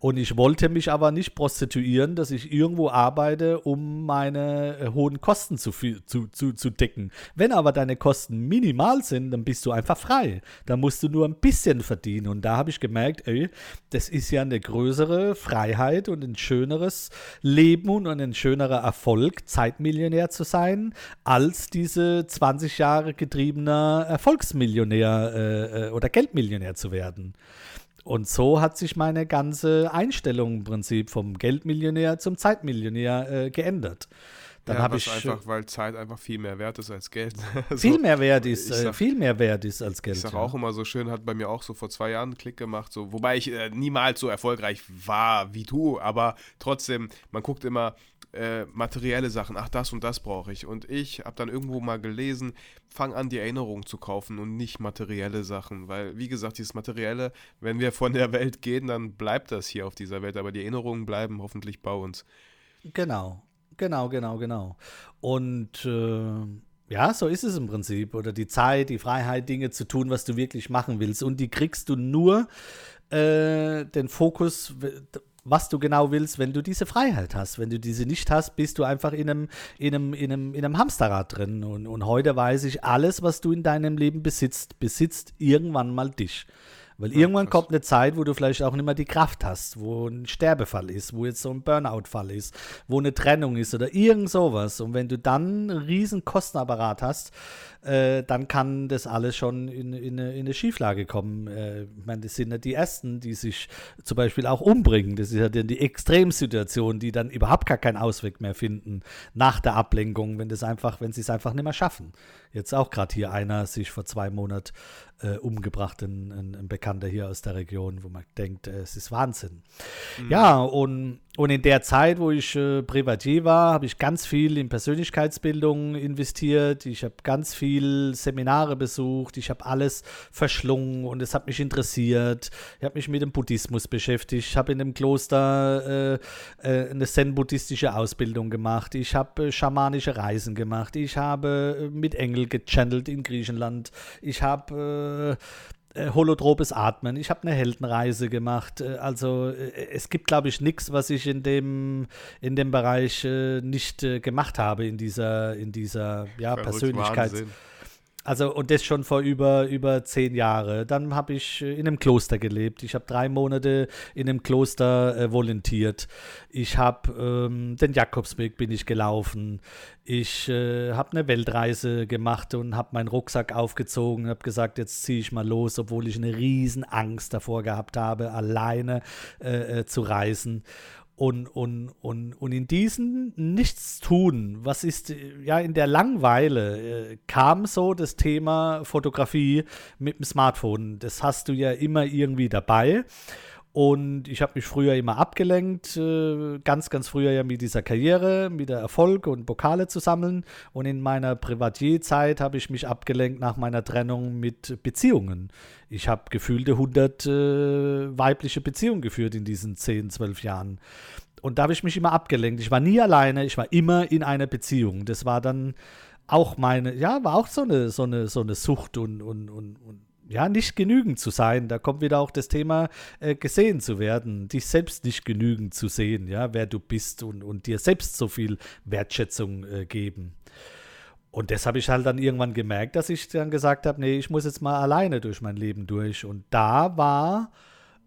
Und ich wollte mich aber nicht prostituieren, dass ich irgendwo arbeite, um meine äh, hohen Kosten zu, zu, zu, zu decken. Wenn aber deine Kosten minimal sind, dann bist du einfach frei. Da musst du nur ein bisschen verdienen. Und da habe ich gemerkt, ey, das ist ja eine größere Freiheit und ein schöneres Leben und ein schönerer Erfolg, Zeitmillionär zu sein, diese 20 Jahre getriebener Erfolgsmillionär äh, äh, oder Geldmillionär zu werden. Und so hat sich meine ganze Einstellung im Prinzip vom Geldmillionär zum Zeitmillionär äh, geändert. Dann ja, habe ich einfach, weil Zeit einfach viel mehr wert ist als Geld. so, viel mehr wert ist, äh, sag, viel mehr wert ist als Geld. Ich sage ja. auch immer so schön, hat bei mir auch so vor zwei Jahren einen Klick gemacht, so, wobei ich äh, niemals so erfolgreich war wie du, aber trotzdem, man guckt immer, äh, materielle Sachen, ach das und das brauche ich. Und ich habe dann irgendwo mal gelesen, fang an, die Erinnerung zu kaufen und nicht materielle Sachen. Weil, wie gesagt, dieses Materielle, wenn wir von der Welt gehen, dann bleibt das hier auf dieser Welt. Aber die Erinnerungen bleiben hoffentlich bei uns. Genau, genau, genau, genau. Und äh, ja, so ist es im Prinzip. Oder die Zeit, die Freiheit, Dinge zu tun, was du wirklich machen willst. Und die kriegst du nur äh, den Fokus was du genau willst, wenn du diese Freiheit hast. Wenn du diese nicht hast, bist du einfach in einem, in einem, in einem, in einem Hamsterrad drin. Und, und heute weiß ich, alles, was du in deinem Leben besitzt, besitzt irgendwann mal dich. Weil ja, irgendwann kommt eine Zeit, wo du vielleicht auch nicht mehr die Kraft hast, wo ein Sterbefall ist, wo jetzt so ein Burnout-Fall ist, wo eine Trennung ist oder irgend sowas. Und wenn du dann einen riesen Kostenapparat hast, äh, dann kann das alles schon in, in, eine, in eine, Schieflage kommen. Äh, ich meine, das sind ja die Ersten, die sich zum Beispiel auch umbringen. Das ist ja dann die Extremsituation, die dann überhaupt gar keinen Ausweg mehr finden nach der Ablenkung, wenn das einfach, wenn sie es einfach nicht mehr schaffen. Jetzt auch gerade hier einer sich vor zwei Monaten äh, umgebracht, ein, ein, Bekannter hier aus der Region, wo man denkt, äh, es ist Wahnsinn. Mhm. Ja, und, und in der Zeit, wo ich äh, Privatier war, habe ich ganz viel in Persönlichkeitsbildung investiert. Ich habe ganz viel Seminare besucht. Ich habe alles verschlungen und es hat mich interessiert. Ich habe mich mit dem Buddhismus beschäftigt. Ich habe in dem Kloster äh, äh, eine zen-buddhistische Ausbildung gemacht. Ich habe äh, schamanische Reisen gemacht. Ich habe mit Engel gechannelt in Griechenland. Ich habe äh, holotropes Atmen. Ich habe eine Heldenreise gemacht. Äh, also äh, es gibt, glaube ich, nichts, was ich in dem, in dem Bereich nicht gemacht habe, in dieser, in dieser ja, Persönlichkeit. Also, und das schon vor über, über zehn Jahren. Dann habe ich äh, in einem Kloster gelebt. Ich habe drei Monate in einem Kloster äh, volontiert. Ich habe ähm, den Jakobsweg bin ich gelaufen. Ich äh, habe eine Weltreise gemacht und habe meinen Rucksack aufgezogen und habe gesagt, jetzt ziehe ich mal los, obwohl ich eine riesen Angst davor gehabt habe, alleine äh, äh zu reisen. Und, und, und, und in diesem Nichtstun, was ist ja in der Langweile, äh, kam so das Thema Fotografie mit dem Smartphone. Das hast du ja immer irgendwie dabei. Und ich habe mich früher immer abgelenkt, äh, ganz, ganz früher ja mit dieser Karriere, mit der Erfolg und Pokale zu sammeln. Und in meiner Privatierzeit habe ich mich abgelenkt nach meiner Trennung mit Beziehungen. Ich habe gefühlte 100 äh, weibliche Beziehungen geführt in diesen 10, 12 Jahren. Und da habe ich mich immer abgelenkt. Ich war nie alleine, ich war immer in einer Beziehung. Das war dann auch meine, ja, war auch so eine, so eine, so eine Sucht und, und, und, und ja, nicht genügend zu sein. Da kommt wieder auch das Thema äh, gesehen zu werden, dich selbst nicht genügend zu sehen, ja, wer du bist und, und dir selbst so viel Wertschätzung äh, geben. Und das habe ich halt dann irgendwann gemerkt, dass ich dann gesagt habe, nee, ich muss jetzt mal alleine durch mein Leben durch. Und da war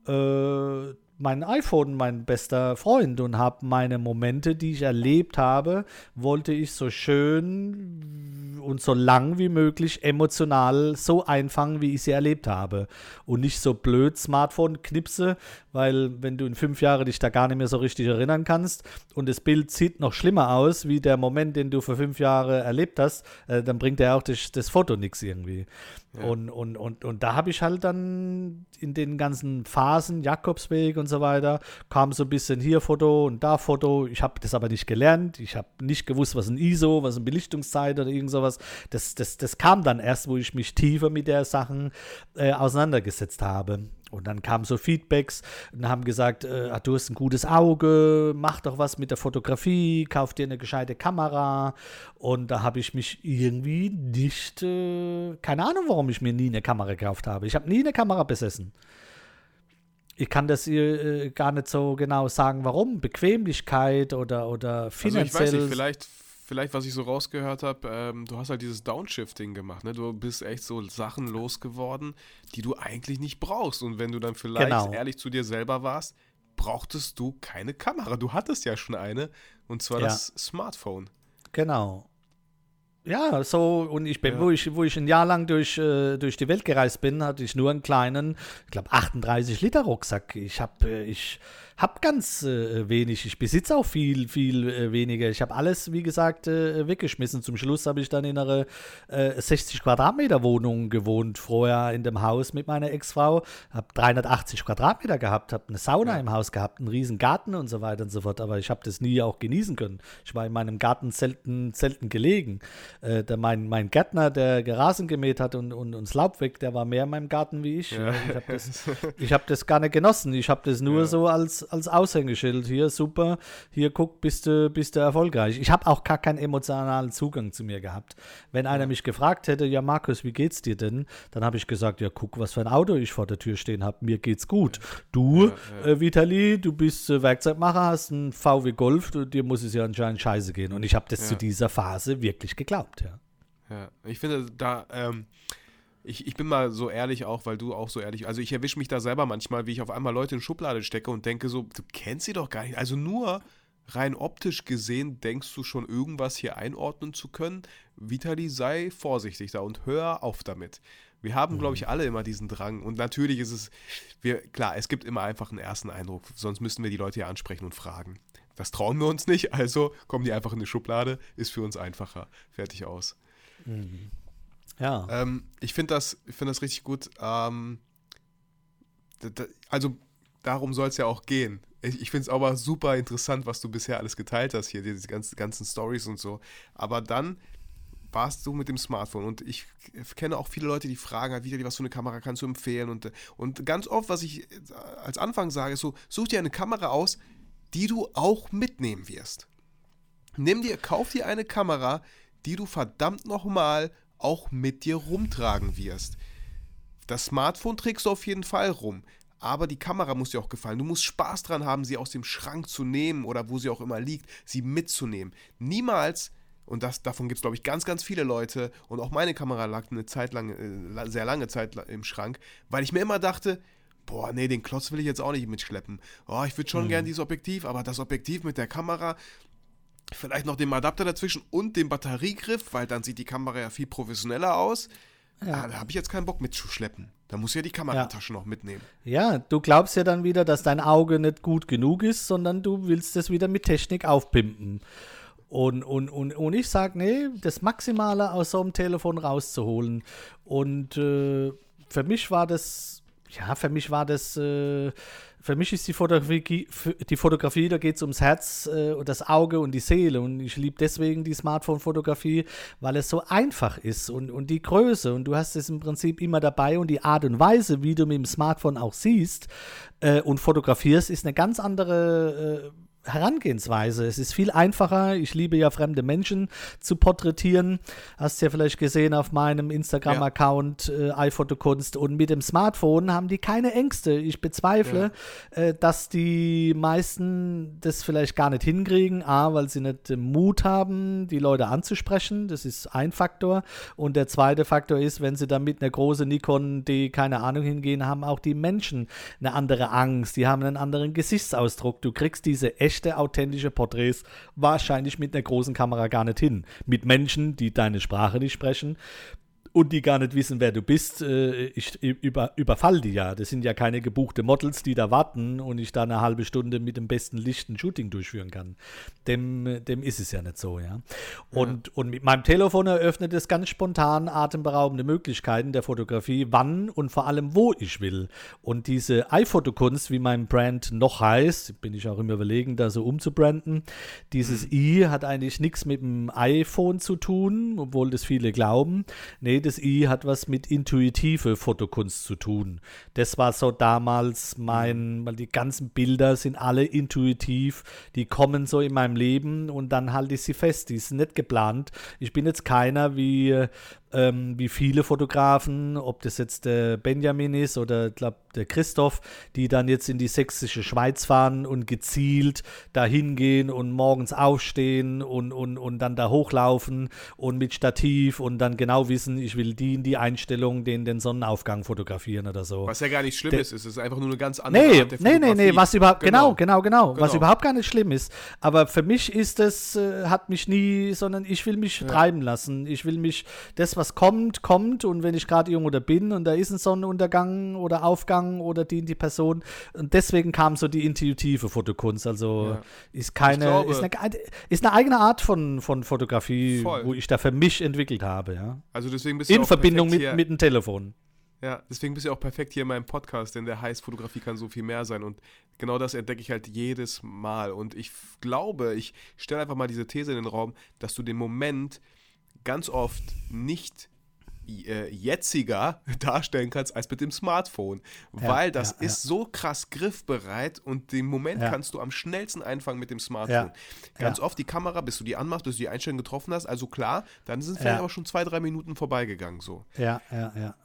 äh, mein iPhone mein bester Freund und habe meine Momente, die ich erlebt habe, wollte ich so schön und so lang wie möglich emotional so einfangen, wie ich sie erlebt habe. Und nicht so blöd Smartphone knipse, weil wenn du in fünf Jahren dich da gar nicht mehr so richtig erinnern kannst und das Bild sieht noch schlimmer aus wie der Moment, den du vor fünf Jahren erlebt hast, äh, dann bringt ja auch das, das Foto nichts irgendwie. Ja. Und, und, und, und da habe ich halt dann in den ganzen Phasen, Jakobsweg und so weiter, kam so ein bisschen hier Foto und da Foto. Ich habe das aber nicht gelernt. Ich habe nicht gewusst, was ein ISO, was eine Belichtungszeit oder irgend sowas. Das, das, das kam dann erst, wo ich mich tiefer mit der Sachen äh, auseinandergesetzt habe. Und dann kamen so Feedbacks und haben gesagt, äh, du hast ein gutes Auge, mach doch was mit der Fotografie, kauf dir eine gescheite Kamera. Und da habe ich mich irgendwie nicht, äh, keine Ahnung, warum ich mir nie eine Kamera gekauft habe. Ich habe nie eine Kamera besessen. Ich kann das äh, gar nicht so genau sagen, warum. Bequemlichkeit oder, oder finanziell. Also ich weiß nicht, vielleicht vielleicht, was ich so rausgehört habe, ähm, du hast halt dieses Downshifting gemacht, ne? Du bist echt so Sachen losgeworden, die du eigentlich nicht brauchst. Und wenn du dann vielleicht genau. ehrlich zu dir selber warst, brauchtest du keine Kamera. Du hattest ja schon eine, und zwar ja. das Smartphone. Genau. Ja, so, und ich bin, ja. wo, ich, wo ich ein Jahr lang durch, äh, durch die Welt gereist bin, hatte ich nur einen kleinen, ich glaube, 38 Liter Rucksack. Ich habe, äh, ich habe ganz äh, wenig. Ich besitze auch viel, viel äh, weniger. Ich habe alles, wie gesagt, äh, weggeschmissen. Zum Schluss habe ich dann in einer 60 äh, Quadratmeter Wohnung gewohnt. Vorher in dem Haus mit meiner Ex-Frau. Habe 380 Quadratmeter gehabt, habe eine Sauna ja. im Haus gehabt, einen riesen Garten und so weiter und so fort. Aber ich habe das nie auch genießen können. Ich war in meinem Garten selten, selten gelegen. Äh, der, mein, mein Gärtner, der Gerasen gemäht hat und, und uns Laub weg, der war mehr in meinem Garten wie ich. Ja. Ich habe das, hab das gar nicht genossen. Ich habe das nur ja. so als als Aushängeschild. Hier, super, hier guck, bist du, bist du erfolgreich. Ich habe auch gar keinen emotionalen Zugang zu mir gehabt. Wenn einer mich gefragt hätte, ja Markus, wie geht's dir denn? Dann habe ich gesagt, ja guck, was für ein Auto ich vor der Tür stehen habe. Mir geht's gut. Du, ja, ja. Äh, Vitali, du bist äh, Werkzeugmacher, hast einen VW Golf, du, dir muss es ja anscheinend scheiße gehen. Und ich habe das ja. zu dieser Phase wirklich geglaubt, ja. Ja, ich finde, da, ähm, ich, ich bin mal so ehrlich auch, weil du auch so ehrlich, also ich erwische mich da selber manchmal, wie ich auf einmal Leute in Schublade stecke und denke so, du kennst sie doch gar nicht. Also nur rein optisch gesehen denkst du schon irgendwas hier einordnen zu können. Vitali, sei vorsichtig da und hör auf damit. Wir haben, glaube ich, mhm. alle immer diesen Drang. Und natürlich ist es, wir, klar, es gibt immer einfach einen ersten Eindruck. Sonst müssten wir die Leute ja ansprechen und fragen. Das trauen wir uns nicht, also kommen die einfach in die Schublade, ist für uns einfacher. Fertig aus. Mhm. Ja. Ähm, ich finde das, find das richtig gut. Ähm, also darum soll es ja auch gehen. Ich, ich finde es aber super interessant, was du bisher alles geteilt hast hier, diese ganzen, ganzen Stories und so. Aber dann warst du mit dem Smartphone und ich kenne auch viele Leute, die fragen halt wieder, was für eine Kamera kannst du empfehlen und, und ganz oft, was ich als Anfang sage, ist so, such dir eine Kamera aus, die du auch mitnehmen wirst. Nimm dir, kauf dir eine Kamera, die du verdammt nochmal auch mit dir rumtragen wirst. Das Smartphone trägst du auf jeden Fall rum, aber die Kamera muss dir auch gefallen. Du musst Spaß dran haben, sie aus dem Schrank zu nehmen oder wo sie auch immer liegt, sie mitzunehmen. Niemals, und das, davon gibt es, glaube ich, ganz, ganz viele Leute und auch meine Kamera lag eine Zeit lang, äh, sehr lange Zeit im Schrank, weil ich mir immer dachte, boah, nee, den Klotz will ich jetzt auch nicht mitschleppen. Oh, ich würde schon mhm. gern dieses Objektiv, aber das Objektiv mit der Kamera, vielleicht noch den Adapter dazwischen und den Batteriegriff, weil dann sieht die Kamera ja viel professioneller aus. Ja. Ah, da habe ich jetzt keinen Bock mitzuschleppen. Da muss ja die Kameratasche ja. noch mitnehmen. Ja, du glaubst ja dann wieder, dass dein Auge nicht gut genug ist, sondern du willst es wieder mit Technik aufpimpen. Und, und, und, und ich sage, nee, das Maximale aus so einem Telefon rauszuholen. Und äh, für mich war das, ja, für mich war das äh, für mich ist die Fotografie, die Fotografie da geht es ums Herz äh, und das Auge und die Seele. Und ich liebe deswegen die Smartphone-Fotografie, weil es so einfach ist und, und die Größe. Und du hast es im Prinzip immer dabei und die Art und Weise, wie du mit dem Smartphone auch siehst äh, und fotografierst, ist eine ganz andere. Herangehensweise. Es ist viel einfacher. Ich liebe ja fremde Menschen zu porträtieren. Hast ja vielleicht gesehen auf meinem Instagram-Account äh, iPhotokunst. Und mit dem Smartphone haben die keine Ängste. Ich bezweifle, ja. äh, dass die meisten das vielleicht gar nicht hinkriegen. A, weil sie nicht den Mut haben, die Leute anzusprechen. Das ist ein Faktor. Und der zweite Faktor ist, wenn sie dann mit einer großen Nikon, die keine Ahnung hingehen, haben auch die Menschen eine andere Angst. Die haben einen anderen Gesichtsausdruck. Du kriegst diese echte echte, authentische Porträts wahrscheinlich mit einer großen Kamera gar nicht hin. Mit Menschen, die deine Sprache nicht sprechen, und die gar nicht wissen, wer du bist, äh, ich über, überfall die ja. Das sind ja keine gebuchte Models, die da warten und ich da eine halbe Stunde mit dem besten Licht ein Shooting durchführen kann. Dem, dem ist es ja nicht so, ja. Und, ja. und mit meinem Telefon eröffnet es ganz spontan atemberaubende Möglichkeiten der Fotografie, wann und vor allem wo ich will. Und diese iPhotokunst, wie mein Brand noch heißt, bin ich auch immer überlegen, da so umzubranden, dieses mhm. I hat eigentlich nichts mit dem iPhone zu tun, obwohl das viele glauben. Nee, jedes I hat was mit intuitive Fotokunst zu tun. Das war so damals mein, weil die ganzen Bilder sind alle intuitiv, die kommen so in meinem Leben und dann halte ich sie fest. Die sind nicht geplant. Ich bin jetzt keiner wie ähm, wie viele Fotografen, ob das jetzt der Benjamin ist oder glaube der Christoph, die dann jetzt in die sächsische Schweiz fahren und gezielt da hingehen und morgens aufstehen und, und, und dann da hochlaufen und mit Stativ und dann genau wissen, ich will die in die Einstellung, den, den Sonnenaufgang fotografieren oder so. Was ja gar nicht schlimm der, ist, es ist einfach nur eine ganz andere nee, Art der Nee, nee, nee, was überhaupt, genau, genau, genau, genau, was überhaupt gar nicht schlimm ist. Aber für mich ist das, äh, hat mich nie, sondern ich will mich ja. treiben lassen. Ich will mich, das, was kommt, kommt. Und wenn ich gerade irgendwo da bin und da ist ein Sonnenuntergang oder Aufgang oder die, die Person. Und deswegen kam so die intuitive Fotokunst. Also ja. ist keine, glaube, ist, eine, ist eine eigene Art von, von Fotografie, voll. wo ich da für mich entwickelt habe. Ja. Also deswegen bist du In Verbindung mit, mit dem Telefon. Ja, deswegen bist du auch perfekt hier in meinem Podcast, denn der heißt Fotografie kann so viel mehr sein. Und genau das entdecke ich halt jedes Mal. Und ich glaube, ich stelle einfach mal diese These in den Raum, dass du den Moment ganz oft nicht äh, jetziger darstellen kannst als mit dem Smartphone, ja, weil das ja, ist ja. so krass griffbereit und den Moment kannst du am schnellsten einfangen mit dem Smartphone. Ganz oft die Kamera, bis du die anmachst, bis du die Einstellung getroffen hast, also klar, dann sind vielleicht aber schon zwei, drei Minuten vorbeigegangen so. Ja, ja, ja.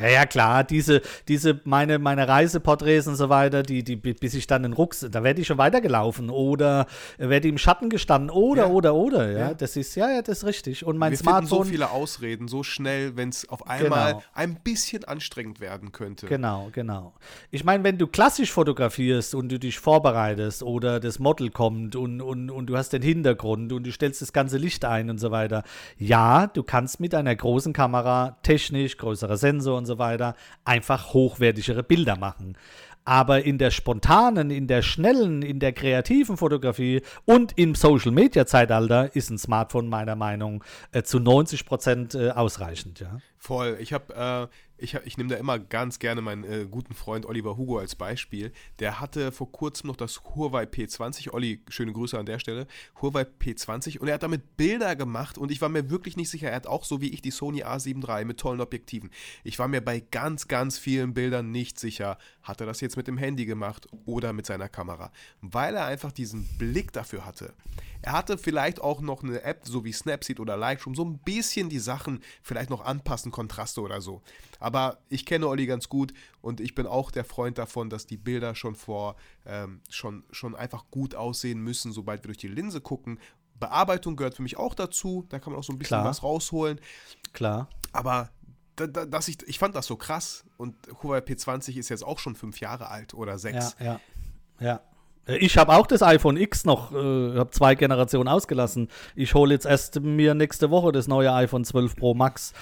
Ja, ja, klar, diese, diese, meine, meine Reiseporträts und so weiter, die, die, bis ich dann den Rucks, da werde ich schon weitergelaufen oder werde im Schatten gestanden oder, ja. oder, oder, ja. ja. Das ist, ja, ja, das ist richtig. Und mein Wir Smartphone. so viele Ausreden, so schnell, wenn es auf einmal genau. ein bisschen anstrengend werden könnte. Genau, genau. Ich meine, wenn du klassisch fotografierst und du dich vorbereitest oder das Model kommt und, und, und du hast den Hintergrund und du stellst das ganze Licht ein und so weiter, ja, du kannst mit einer großen Kamera technisch, größerer Sensor und so weiter, einfach hochwertigere Bilder machen. Aber in der spontanen, in der schnellen, in der kreativen Fotografie und im Social Media Zeitalter ist ein Smartphone meiner Meinung äh, zu 90 Prozent äh, ausreichend. Ja. Voll. Ich habe äh, ich, ich nehme da immer ganz gerne meinen äh, guten Freund Oliver Hugo als Beispiel. Der hatte vor kurzem noch das Huawei P20. Olli, schöne Grüße an der Stelle. Huawei P20 und er hat damit Bilder gemacht und ich war mir wirklich nicht sicher. Er hat auch so wie ich die Sony A7 III mit tollen Objektiven. Ich war mir bei ganz, ganz vielen Bildern nicht sicher, hat er das jetzt mit dem Handy gemacht oder mit seiner Kamera. Weil er einfach diesen Blick dafür hatte. Er hatte vielleicht auch noch eine App, so wie Snapseed oder Lightroom, so ein bisschen die Sachen vielleicht noch anpassen, Kontraste oder so. Aber ich kenne Olli ganz gut und ich bin auch der Freund davon, dass die Bilder schon vor, ähm, schon, schon einfach gut aussehen müssen, sobald wir durch die Linse gucken Bearbeitung gehört für mich auch dazu. Da kann man auch so ein bisschen Klar. was rausholen. Klar. Aber da, da, dass ich, ich fand das so krass. Und Huawei P20 ist jetzt auch schon fünf Jahre alt oder sechs. Ja, ja, ja. Äh, Ich habe auch das iPhone X noch, äh, habe zwei Generationen ausgelassen. Ich hole jetzt erst mir nächste Woche das neue iPhone 12 Pro Max.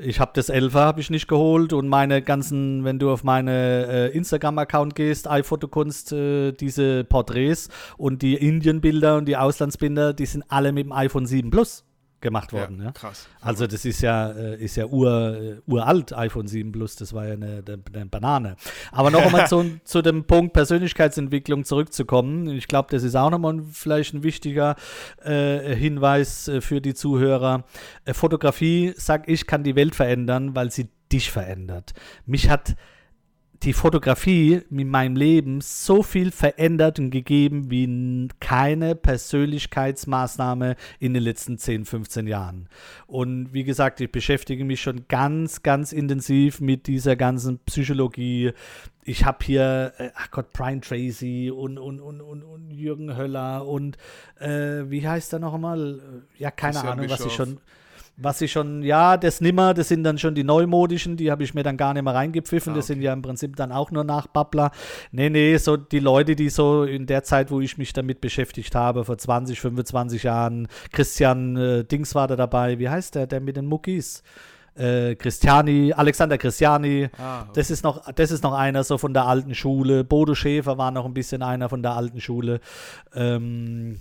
Ich habe das 11er habe ich nicht geholt und meine ganzen, wenn du auf meine äh, Instagram-Account gehst, iPhotokunst, äh, diese Porträts und die Indien-Bilder und die Auslandsbilder, die sind alle mit dem iPhone 7 Plus gemacht worden. Ja, krass. Also das ist ja, äh, ist ja ur, äh, uralt, iPhone 7 Plus, das war ja eine, eine, Banane. Aber noch einmal zu, zu dem Punkt Persönlichkeitsentwicklung zurückzukommen. Ich glaube, das ist auch nochmal vielleicht ein wichtiger äh, Hinweis äh, für die Zuhörer. Fotografie, sag ich, kann die Welt verändern, weil sie dich verändert. Mich hat die Fotografie mit meinem Leben so viel verändert und gegeben wie keine Persönlichkeitsmaßnahme in den letzten 10, 15 Jahren. Und wie gesagt, ich beschäftige mich schon ganz, ganz intensiv mit dieser ganzen Psychologie. Ich habe hier, äh, ach Gott, Brian Tracy und, und, und, und, und Jürgen Höller und äh, wie heißt er noch einmal? Ja, keine Christian Ahnung, was ich schon was ich schon, ja, das nimmer, das sind dann schon die neumodischen, die habe ich mir dann gar nicht mehr reingepfiffen. Ah, Das sind okay. ja im Prinzip dann auch nur Nachbabbler. Nee, nee, so die Leute, die so in der Zeit, wo ich mich damit beschäftigt habe, vor 20, 25 Jahren, Christian äh, Dings war da dabei, wie heißt der, der mit den Muckis? Äh, Christiani, Alexander Christiani, Ah, okay. das ist noch, das ist noch einer so von der alten Schule. Bodo Schäfer war noch ein bisschen einer von der alten Schule. Ähm,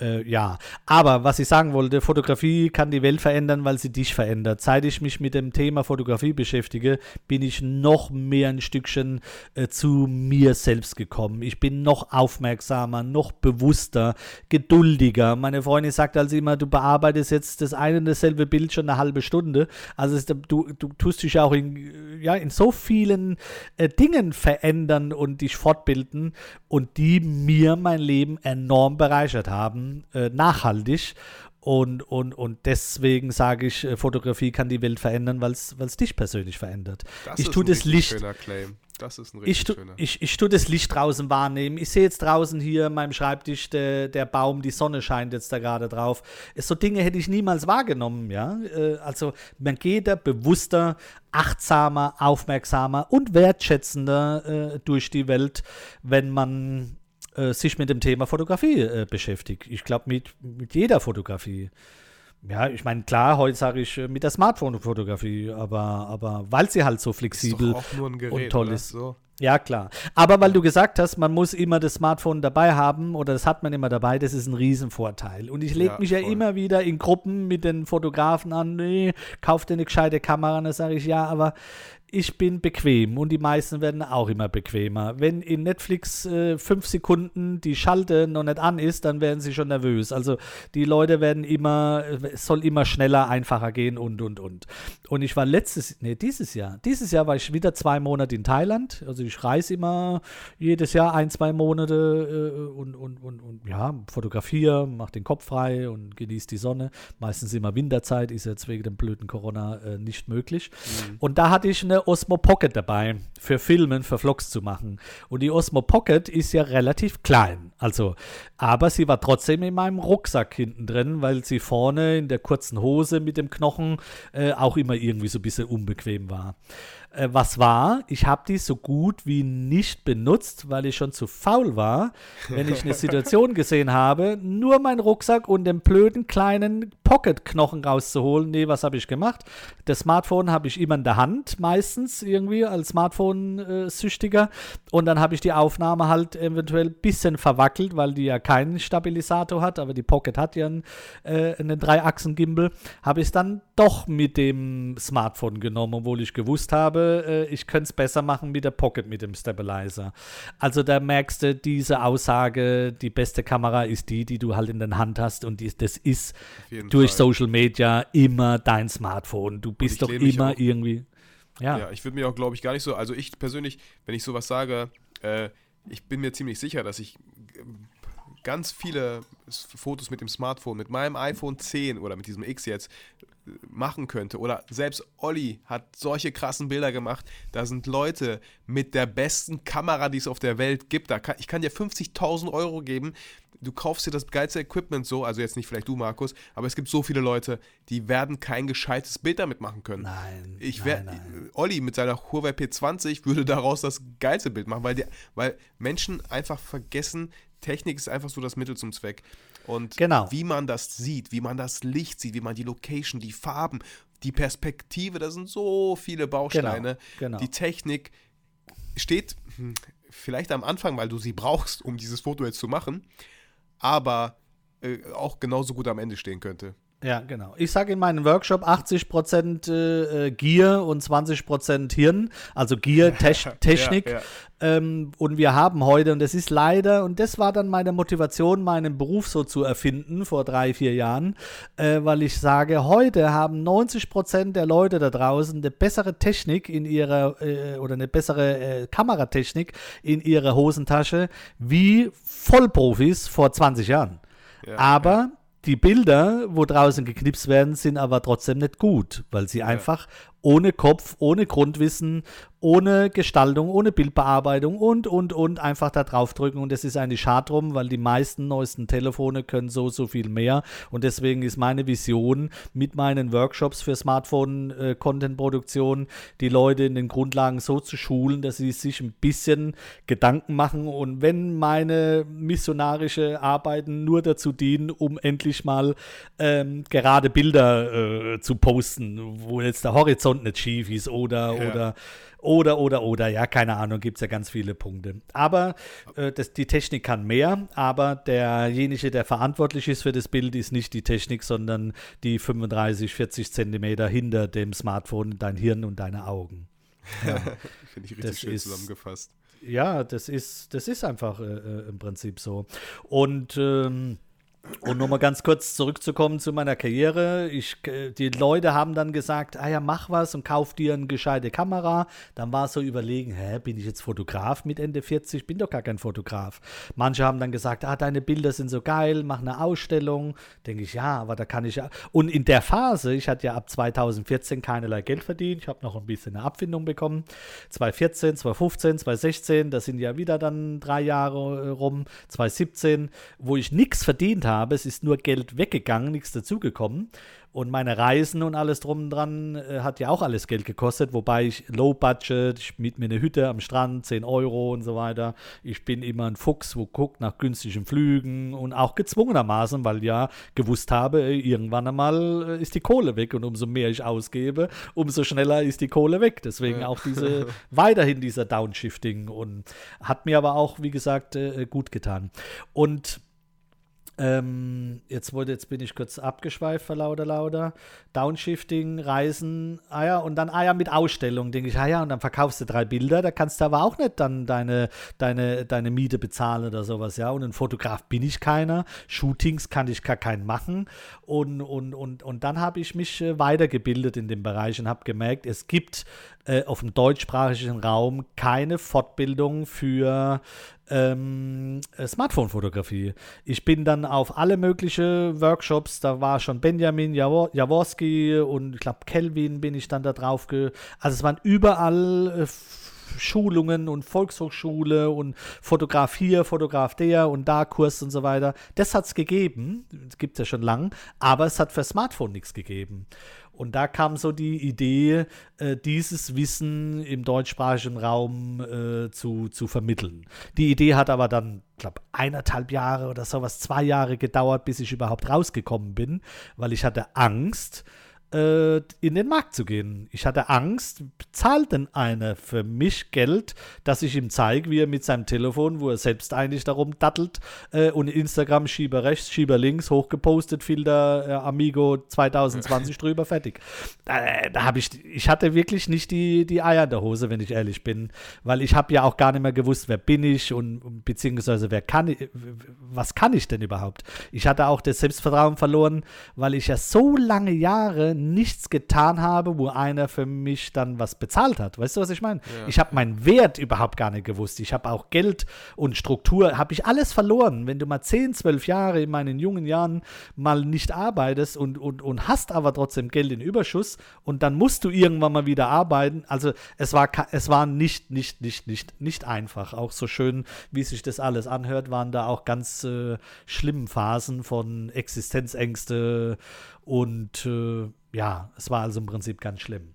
äh, ja, aber was ich sagen wollte, Fotografie kann die Welt verändern, weil sie dich verändert. Seit ich mich mit dem Thema Fotografie beschäftige, bin ich noch mehr ein Stückchen äh, zu mir selbst gekommen. Ich bin noch aufmerksamer, noch bewusster, geduldiger. Meine Freundin sagt also immer, du bearbeitest jetzt das eine und dasselbe Bild schon eine halbe Stunde. Also es, du, du tust dich auch in, ja, in so vielen äh, Dingen verändern und dich fortbilden und die mir mein Leben enorm bereichert haben, äh, nachhaltig. Und, und, und deswegen sage ich, äh, Fotografie kann die Welt verändern, weil es dich persönlich verändert. das ich ist tue ein das Licht schöner Claim. Das ist ein ich, richtig tu, schöner. ich, ich tue das Licht draußen wahrnehmen. Ich sehe jetzt draußen hier an meinem Schreibtisch der, der Baum, die Sonne scheint jetzt da gerade drauf. So Dinge hätte ich niemals wahrgenommen, ja. Äh, Also man geht da bewusster, achtsamer, aufmerksamer und wertschätzender äh, durch die Welt, wenn man äh, sich mit dem Thema Fotografie äh, beschäftigt. Ich glaube, mit, mit jeder Fotografie. Ja, ich meine, klar, heute sage ich äh, mit der Smartphone-Fotografie, aber, aber weil sie halt so flexibel Gerät, und toll oder? ist. So. Ja, klar. Aber weil du gesagt hast, man muss immer das Smartphone dabei haben oder das hat man immer dabei, das ist ein Riesenvorteil. Und ich lege Ja, mich ja voll. immer wieder in Gruppen mit den Fotografen an, nee, kauf dir eine gescheite Kamera. Und dann sage ich, ja, aber ich bin bequem und die meisten werden auch immer bequemer. Wenn in Netflix äh, fünf Sekunden die Schalte noch nicht an ist, dann werden sie schon nervös. Also die Leute werden immer, es soll immer schneller, einfacher gehen und, und, und. Und ich war letztes, nee, dieses Jahr, dieses Jahr war ich wieder zwei Monate in Thailand. Also ich reise immer jedes Jahr ein, zwei Monate äh, und, und, und, und ja, fotografiere, mache den Kopf frei und genieße die Sonne. Meistens immer Winterzeit, ist jetzt wegen dem blöden Corona äh, nicht möglich. Und da hatte ich eine Osmo Pocket dabei, für Filmen, für Vlogs zu machen. Und die Osmo Pocket ist ja relativ klein. Also, aber sie war trotzdem in meinem Rucksack hinten drin, weil sie vorne in der kurzen Hose mit dem Knochen äh, auch immer irgendwie so ein bisschen unbequem war. Äh, was war? Ich habe die so gut wie nicht benutzt, weil ich schon zu faul war, wenn ich eine Situation gesehen habe, nur meinen Rucksack und den blöden kleinen Pocket-Knochen rauszuholen. Nee, was habe ich gemacht? Das Smartphone habe ich immer in der Hand, meistens irgendwie als Smartphone-Süchtiger. Und dann habe ich die Aufnahme halt eventuell ein bisschen verwackelt, weil die ja keinen Stabilisator hat, aber die Pocket hat ja einen, äh, einen Dreiachsen-Gimbal. Habe ich es dann doch mit dem Smartphone genommen, obwohl ich gewusst habe, äh, ich könnte es besser machen mit der Pocket, mit dem Stabilizer. Also da merkst du diese Aussage, die beste Kamera ist die, die du halt in der Hand hast und die, das ist durch Fall. Social Media immer dein Smartphone. Du bist doch immer irgendwie. Ja, Ja, ich würde mir auch, glaube ich, gar nicht so. Also ich persönlich, wenn ich sowas sage, äh, ich bin mir ziemlich sicher, dass ich äh, ganz viele Fotos mit dem Smartphone, mit meinem iPhone 10 oder mit diesem X jetzt, machen könnte. Oder selbst Olli hat solche krassen Bilder gemacht. Da sind Leute mit der besten Kamera, die es auf der Welt gibt. Da kann, ich kann dir 50.000 Euro geben. Du kaufst dir das geilste Equipment so, also jetzt nicht vielleicht du, Markus, aber es gibt so viele Leute, die werden kein gescheites Bild damit machen können. Nein. Ich nein, wär, Olli mit seiner Huawei P20 würde daraus das geilste Bild machen, weil, die, weil Menschen einfach vergessen, Technik ist einfach so das Mittel zum Zweck. Und Genau. wie man das sieht, wie man das Licht sieht, wie man die Location, die Farben, die Perspektive, da sind so viele Bausteine. genau. Die Technik steht hm, vielleicht am Anfang, weil du sie brauchst, um dieses Foto jetzt zu machen, aber äh, auch genauso gut am Ende stehen könnte. Ja, genau. Ich sage in meinem Workshop 80% äh, äh, Gier und 20% Hirn, also Gier, Tesch Technik. Ja, ja. Ähm, und wir haben heute, und das ist leider, und das war dann meine Motivation, meinen Beruf so zu erfinden vor drei, vier Jahren, äh, weil ich sage, heute haben 90% der Leute da draußen eine bessere Technik in ihrer, äh, oder eine bessere äh, Kameratechnik in ihrer Hosentasche wie Vollprofis vor 20 Jahren. Ja, aber die Bilder, wo draußen geknipst werden, sind aber trotzdem nicht gut, weil sie einfach ohne Kopf, ohne Grundwissen, ohne Gestaltung, ohne Bildbearbeitung und, und, und einfach da drauf drücken. Und das ist eigentlich schade drum, weil die meisten neuesten Telefone können so, so viel mehr. Und deswegen ist meine Vision mit meinen Workshops für Smartphone-Content-Produktion, die Leute in den Grundlagen so zu schulen, dass sie sich ein bisschen Gedanken machen. Und wenn meine missionarische Arbeiten nur dazu dienen, um endlich mal ähm, gerade Bilder äh, zu posten, wo jetzt der Horizont nicht schief ist oder, Ja. oder oder, oder, oder, ja, keine Ahnung, gibt es ja ganz viele Punkte. Aber äh, das, die Technik kann mehr, aber derjenige, der verantwortlich ist für das Bild, ist nicht die Technik, sondern die 35, 40 Zentimeter hinter dem Smartphone, dein Hirn und deine Augen. Finde ich richtig Das schön ist- zusammengefasst. Ja, das ist, das ist einfach äh, äh, im Prinzip so. Und ähm, und nochmal ganz kurz zurückzukommen zu meiner Karriere. Ich, äh, die Leute haben dann gesagt, ah ja, mach was und kauf dir eine gescheite Kamera. Dann war so überlegen, hä, bin ich jetzt Fotograf mit Ende 40? Bin doch gar kein Fotograf. Manche haben dann gesagt, ah, deine Bilder sind so geil, mach eine Ausstellung. Denke ich, ja, aber da kann ich ja. Und in der Phase, ich hatte ja ab 2014 keinerlei Geld verdient. Ich habe noch ein bisschen eine Abfindung bekommen. 2014, 2015, 2016, das sind ja wieder dann drei Jahre äh, rum. 2017, wo ich nichts verdient habe. Es ist nur Geld weggegangen, nichts dazugekommen. Und meine Reisen und alles drum und dran äh, hat ja auch alles Geld gekostet, wobei ich Low Budget, ich miet mir eine Hütte am Strand, 10 Euro und so weiter. Ich bin immer ein Fuchs, wo guckt nach günstigen Flügen und auch gezwungenermaßen, weil ja gewusst habe, äh, irgendwann einmal äh, ist die Kohle weg und umso mehr ich ausgebe, umso schneller ist die Kohle weg. Deswegen auch diese weiterhin dieser Downshifting und hat mir aber auch, wie gesagt, äh, gut getan. Und ähm, jetzt wurde, jetzt bin ich kurz abgeschweift lauter lauter. Downshifting, Reisen, ah ja, und dann, ah ja, mit Ausstellung, denke ich, ah ja, und dann verkaufst du drei Bilder, da kannst du aber auch nicht dann deine, deine, deine Miete bezahlen oder sowas, ja. Und ein Fotograf bin ich keiner, Shootings kann ich gar keinen machen. Und, und, und, und dann habe ich mich äh, weitergebildet in dem Bereich und habe gemerkt, es gibt äh, auf dem deutschsprachigen Raum keine Fortbildung für ähm, äh, Smartphone-Fotografie. Ich bin dann auf alle möglichen Workshops, da war schon Benjamin Jawo- Jaworski und ich glaube Kelvin bin ich dann da drauf. Ge also es waren überall äh, Schulungen und Volkshochschule und Fotograf hier, Fotograf der und da Kurs und so weiter. Das hat es gegeben, gibt es ja schon lang, aber es hat für Smartphone nichts gegeben. Und da kam so die Idee, äh, dieses Wissen im deutschsprachigen Raum äh, zu, zu vermitteln. Die Idee hat aber dann, glaube eineinhalb Jahre oder sowas, zwei Jahre gedauert, bis ich überhaupt rausgekommen bin, weil ich hatte Angst, äh, in den Markt zu gehen. Ich hatte Angst, zahlt denn einer für mich Geld, dass ich ihm zeige, wie er mit seinem Telefon, wo er selbst eigentlich darum dattelt äh, und Instagram Schieber rechts, Schieber links, hochgepostet, Filter äh, Amigo 2020 drüber, fertig. Da, da habe ich, ich hatte wirklich nicht die, die Eier in der Hose, wenn ich ehrlich bin, weil ich habe ja auch gar nicht mehr gewusst, wer bin ich und beziehungsweise wer kann ich, was kann ich denn überhaupt? Ich hatte auch das Selbstvertrauen verloren, weil ich ja so lange Jahre nichts getan habe, wo einer für mich dann was bezahlt hat. Weißt du, was ich meine? Ja. Ich habe meinen Wert überhaupt gar nicht gewusst. Ich habe auch Geld und Struktur, habe ich alles verloren. Wenn du mal 10, 12 Jahre in meinen jungen Jahren mal nicht arbeitest und, und, und hast aber trotzdem Geld in Überschuss und dann musst du irgendwann mal wieder arbeiten. Also es war, es war nicht, nicht, nicht, nicht, nicht einfach. Auch so schön, wie sich das alles anhört, waren da auch ganz äh, schlimme Phasen von Existenzängste und äh, ja, es war also im Prinzip ganz schlimm.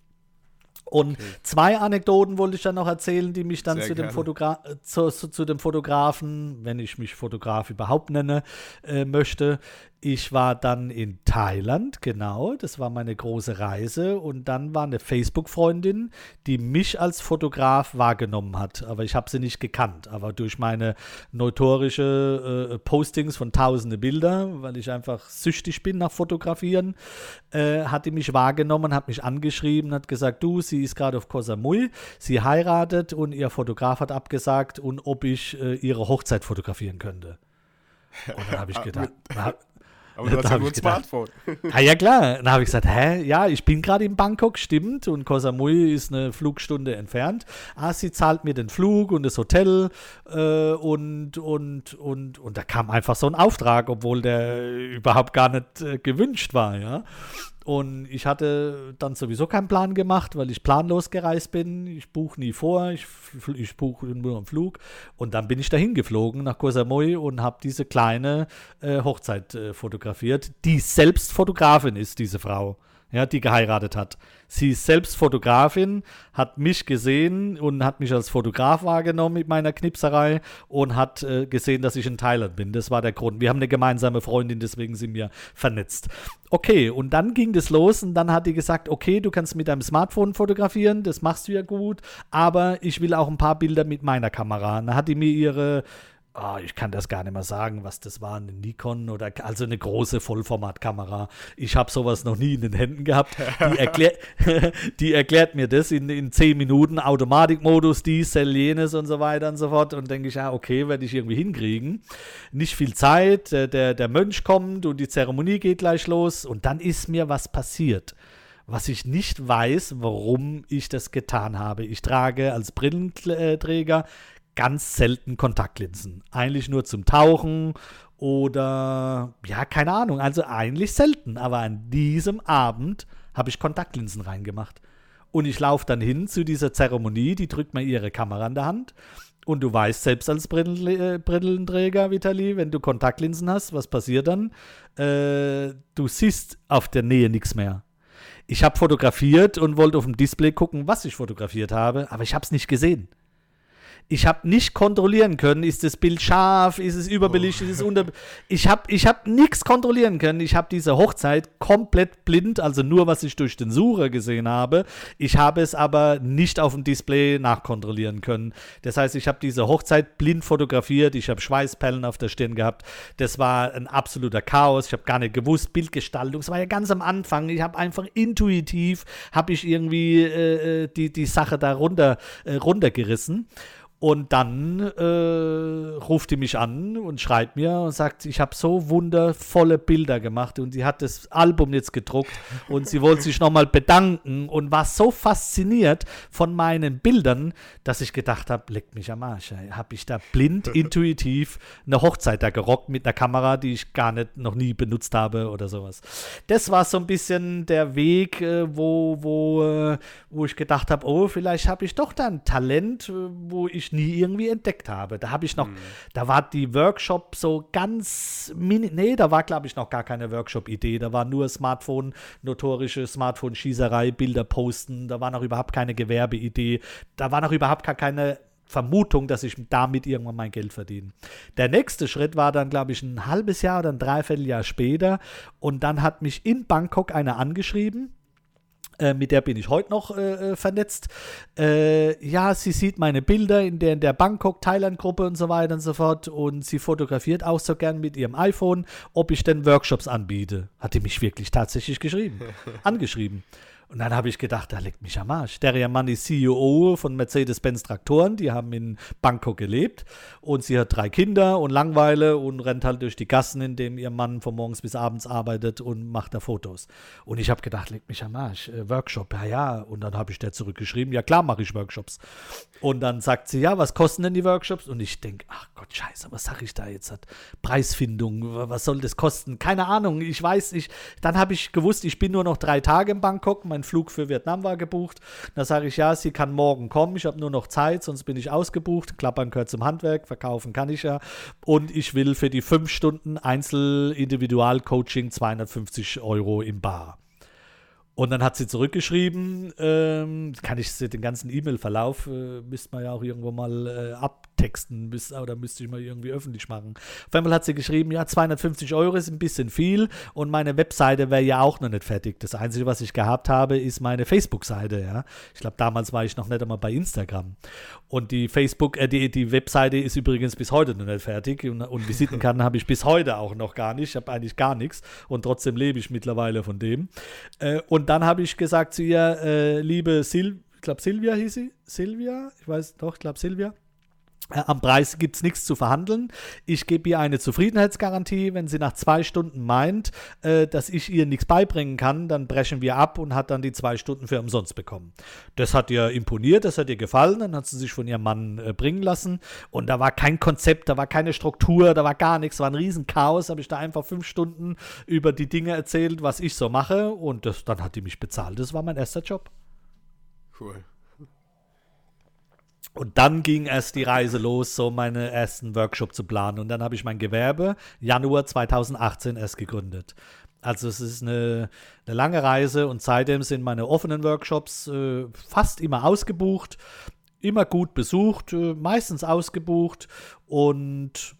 Und zwei Anekdoten wollte ich dann noch erzählen, die mich dann zu dem, äh, zu, zu, zu dem Fotografen, wenn ich mich Fotograf überhaupt nenne, äh, möchte. Ich war dann in Thailand, genau, das war meine große Reise. Und dann war eine Facebook-Freundin, die mich als Fotograf wahrgenommen hat. Aber ich habe sie nicht gekannt. Aber durch meine notorische äh, Postings von tausende Bilder, weil ich einfach süchtig bin nach Fotografieren, äh, hat die mich wahrgenommen, hat mich angeschrieben, hat gesagt, du, sie ist gerade auf Koh Samui, sie heiratet und ihr Fotograf hat abgesagt und ob ich äh, ihre Hochzeit fotografieren könnte. Und dann habe ich gedacht, na, Aber du hast Da ja hab nur ein gedacht. Smartphone. Ah, ja klar. Dann habe ich gesagt, hä, ja, ich bin gerade in Bangkok, stimmt. Und Koh Samui ist eine Flugstunde entfernt. Ah, sie zahlt mir den Flug und das Hotel. Äh, und, und, und, und da kam einfach so ein Auftrag, obwohl der überhaupt gar nicht äh, gewünscht war, ja. Und ich hatte dann sowieso keinen Plan gemacht, weil ich planlos gereist bin. Ich buche nie vor, ich, ich buche nur einen Flug. Und dann bin ich dahin geflogen nach Koh Samui und habe diese kleine äh, Hochzeit äh, fotografiert, die selbst Fotografin ist, diese Frau, ja, die geheiratet hat. Sie ist selbst Fotografin, hat mich gesehen und hat mich als Fotograf wahrgenommen mit meiner Knipserei und hat äh, gesehen, dass ich in Thailand bin. Das war der Grund. Wir haben eine gemeinsame Freundin, deswegen sind wir vernetzt. Okay, und dann ging das los und dann hat die gesagt, okay, du kannst mit deinem Smartphone fotografieren, das machst du ja gut, aber ich will auch ein paar Bilder mit meiner Kamera. Dann hat die mir ihre Ah, ich kann das gar nicht mehr sagen, was das war, eine Nikon oder also eine große Vollformatkamera. Ich habe sowas noch nie in den Händen gehabt. Die, erklär, die erklärt mir das in, in 10 Minuten, Automatikmodus, dies, Cell, jenes und so weiter und so fort. Und denke ich, ja, okay, werde ich irgendwie hinkriegen. Nicht viel Zeit, der, der, der Mönch kommt und die Zeremonie geht gleich los. Und dann ist mir was passiert was ich nicht weiß, warum ich das getan habe. Ich trage als Brillenträger ganz selten Kontaktlinsen. Eigentlich nur zum Tauchen oder ja, keine Ahnung. Also eigentlich selten. Aber an diesem Abend habe ich Kontaktlinsen reingemacht. Und ich laufe dann hin zu dieser Zeremonie, die drückt mir ihre Kamera in der Hand. Und du weißt selbst als Brillen, äh, Brillenträger, Vitali, wenn du Kontaktlinsen hast, was passiert dann? Äh, du siehst auf der Nähe nichts mehr. Ich habe fotografiert und wollte auf dem Display gucken, was ich fotografiert habe, aber ich habe es nicht gesehen. Ich habe nicht kontrollieren können, ist das Bild scharf, ist es überbelichtet, ist es unter. Ich habe ich hab nichts kontrollieren können. Ich habe diese Hochzeit komplett blind, also nur was ich durch den Sucher gesehen habe. Ich habe es aber nicht auf dem Display nachkontrollieren können. Das heißt, ich habe diese Hochzeit blind fotografiert. Ich habe Schweißperlen auf der Stirn gehabt. Das war ein absoluter Chaos. Ich habe gar nicht gewusst, Bildgestaltung. Es war ja ganz am Anfang. Ich habe einfach intuitiv, habe ich irgendwie äh, äh, die, die Sache da runter, äh, runtergerissen. Und dann äh, ruft die mich an und schreibt mir und sagt, ich habe so wundervolle Bilder gemacht und sie hat das Album jetzt gedruckt und sie wollte sich nochmal bedanken und war so fasziniert von meinen Bildern, dass ich gedacht habe, leck mich am Arsch. Habe ich da blind, intuitiv eine Hochzeit da gerockt mit einer Kamera, die ich gar nicht noch nie benutzt habe oder sowas. Das war so ein bisschen der Weg, äh, wo, wo, äh, wo ich gedacht habe, oh, vielleicht habe ich doch da ein Talent, äh, wo ich nie irgendwie entdeckt habe. Da habe ich noch, da war die Workshop so ganz mini, nee, da war glaube ich noch gar keine Workshop-Idee, da war nur Smartphone, notorische Smartphone-Schießerei, Bilder posten, da war noch überhaupt keine Gewerbeidee, da war noch überhaupt gar keine Vermutung, dass ich damit irgendwann mein Geld verdiene. Der nächste Schritt war dann, glaube ich, ein halbes Jahr oder ein Dreivierteljahr später. Und dann hat mich in Bangkok einer angeschrieben. Äh, mit der bin ich heute noch äh, äh, vernetzt. Äh, ja, sie sieht meine Bilder in der, in der Bangkok-Thailand-Gruppe und so weiter und so fort. Und sie fotografiert auch so gern mit ihrem iPhone, ob ich denn Workshops anbiete. Hat die mich wirklich tatsächlich geschrieben, angeschrieben. Und dann habe ich gedacht, da leckt mich am Arsch. Der Mann ist CEO von Mercedes-Benz Traktoren, die haben in Bangkok gelebt und sie hat drei Kinder und Langweile und rennt halt durch die Gassen, in dem ihr Mann von morgens bis abends arbeitet und macht da Fotos. Und ich habe gedacht, leckt mich am Arsch. Äh, Workshop, ja, ja. Und dann habe ich der zurückgeschrieben, ja klar mache ich Workshops. Und dann sagt sie, ja, was kosten denn die Workshops? Und ich denke, ach Gott, scheiße, was sage ich da jetzt? Preisfindung, was soll das kosten? Keine Ahnung, ich weiß nicht. Dann habe ich gewusst, ich bin nur noch drei Tage in Bangkok, mein Flug für Vietnam war gebucht. Da sage ich, ja, sie kann morgen kommen, ich habe nur noch Zeit, sonst bin ich ausgebucht. Klappern gehört zum Handwerk, verkaufen kann ich ja. Und ich will für die fünf Stunden Einzel-Individual-Coaching 250 Euro im Bar. Und dann hat sie zurückgeschrieben, ähm, kann ich den ganzen E-Mail-Verlauf, äh, müsste man ja auch irgendwo mal äh, abtexten, müß, oder müsste ich mal irgendwie öffentlich machen. Auf einmal hat sie geschrieben, ja, 250 Euro ist ein bisschen viel und meine Webseite wäre ja auch noch nicht fertig. Das Einzige, was ich gehabt habe, ist meine Facebook-Seite, ja. Ich glaube, damals war ich noch nicht einmal bei Instagram. Und die Facebook, äh, die, die Webseite ist übrigens bis heute noch nicht fertig und, und Visitenkarten habe ich bis heute auch noch gar nicht. Ich habe eigentlich gar nichts und trotzdem lebe ich mittlerweile von dem. Äh, und dann habe ich gesagt zu ihr, äh, liebe Sil, ich glaube Silvia hieß sie, Silvia, ich weiß doch, ich glaube Silvia. Äh, am Preis gibt es nichts zu verhandeln. Ich gebe ihr eine Zufriedenheitsgarantie. Wenn sie nach zwei Stunden meint, äh, dass ich ihr nichts beibringen kann, dann brechen wir ab und hat dann die zwei Stunden für umsonst bekommen. Das hat ihr imponiert, das hat ihr gefallen. Dann hat sie sich von ihrem Mann äh, bringen lassen. Und da war kein Konzept, da war keine Struktur, da war gar nichts. War ein Riesenchaos. Habe ich da einfach fünf Stunden über die Dinge erzählt, was ich so mache. Und das, dann hat die mich bezahlt. Das war mein erster Job. Cool. Und dann ging erst die Reise los, so meinen ersten Workshop zu planen. Und dann habe ich mein Gewerbe Januar 2018 erst gegründet. Also es ist eine, eine lange Reise und seitdem sind meine offenen Workshops äh, fast immer ausgebucht, immer gut besucht, äh, meistens ausgebucht und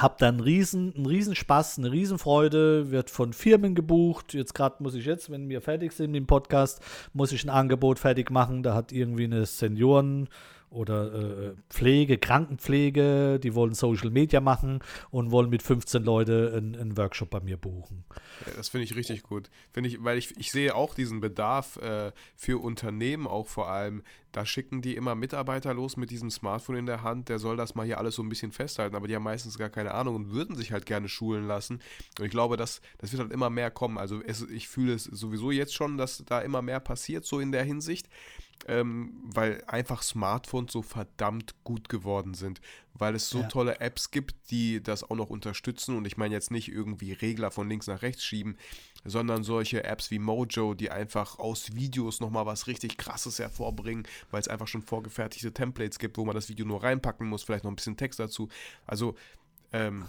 habe dann riesen, einen riesen Spaß, eine Riesenfreude, wird von Firmen gebucht. Jetzt gerade muss ich jetzt, wenn wir fertig sind mit dem Podcast, muss ich ein Angebot fertig machen. Da hat irgendwie eine Senioren- oder äh, Pflege, Krankenpflege, die wollen Social Media machen und wollen mit 15 Leuten einen, einen Workshop bei mir buchen. Ja, das finde ich richtig gut. Finde ich, weil ich, ich sehe auch diesen Bedarf äh, für Unternehmen auch vor allem. Da schicken die immer Mitarbeiter los mit diesem Smartphone in der Hand, der soll das mal hier alles so ein bisschen festhalten, aber die haben meistens gar keine Ahnung und würden sich halt gerne schulen lassen. Und ich glaube, das, das wird halt immer mehr kommen. Also es, ich fühle es sowieso jetzt schon, dass da immer mehr passiert, so in der Hinsicht ähm, weil einfach Smartphones so verdammt gut geworden sind, weil es so ja. tolle Apps gibt, die das auch noch unterstützen und ich meine jetzt nicht irgendwie Regler von links nach rechts schieben, sondern solche Apps wie Mojo, die einfach aus Videos nochmal was richtig krasses hervorbringen, weil es einfach schon vorgefertigte Templates gibt, wo man das Video nur reinpacken muss, vielleicht noch ein bisschen Text dazu. Also, ähm,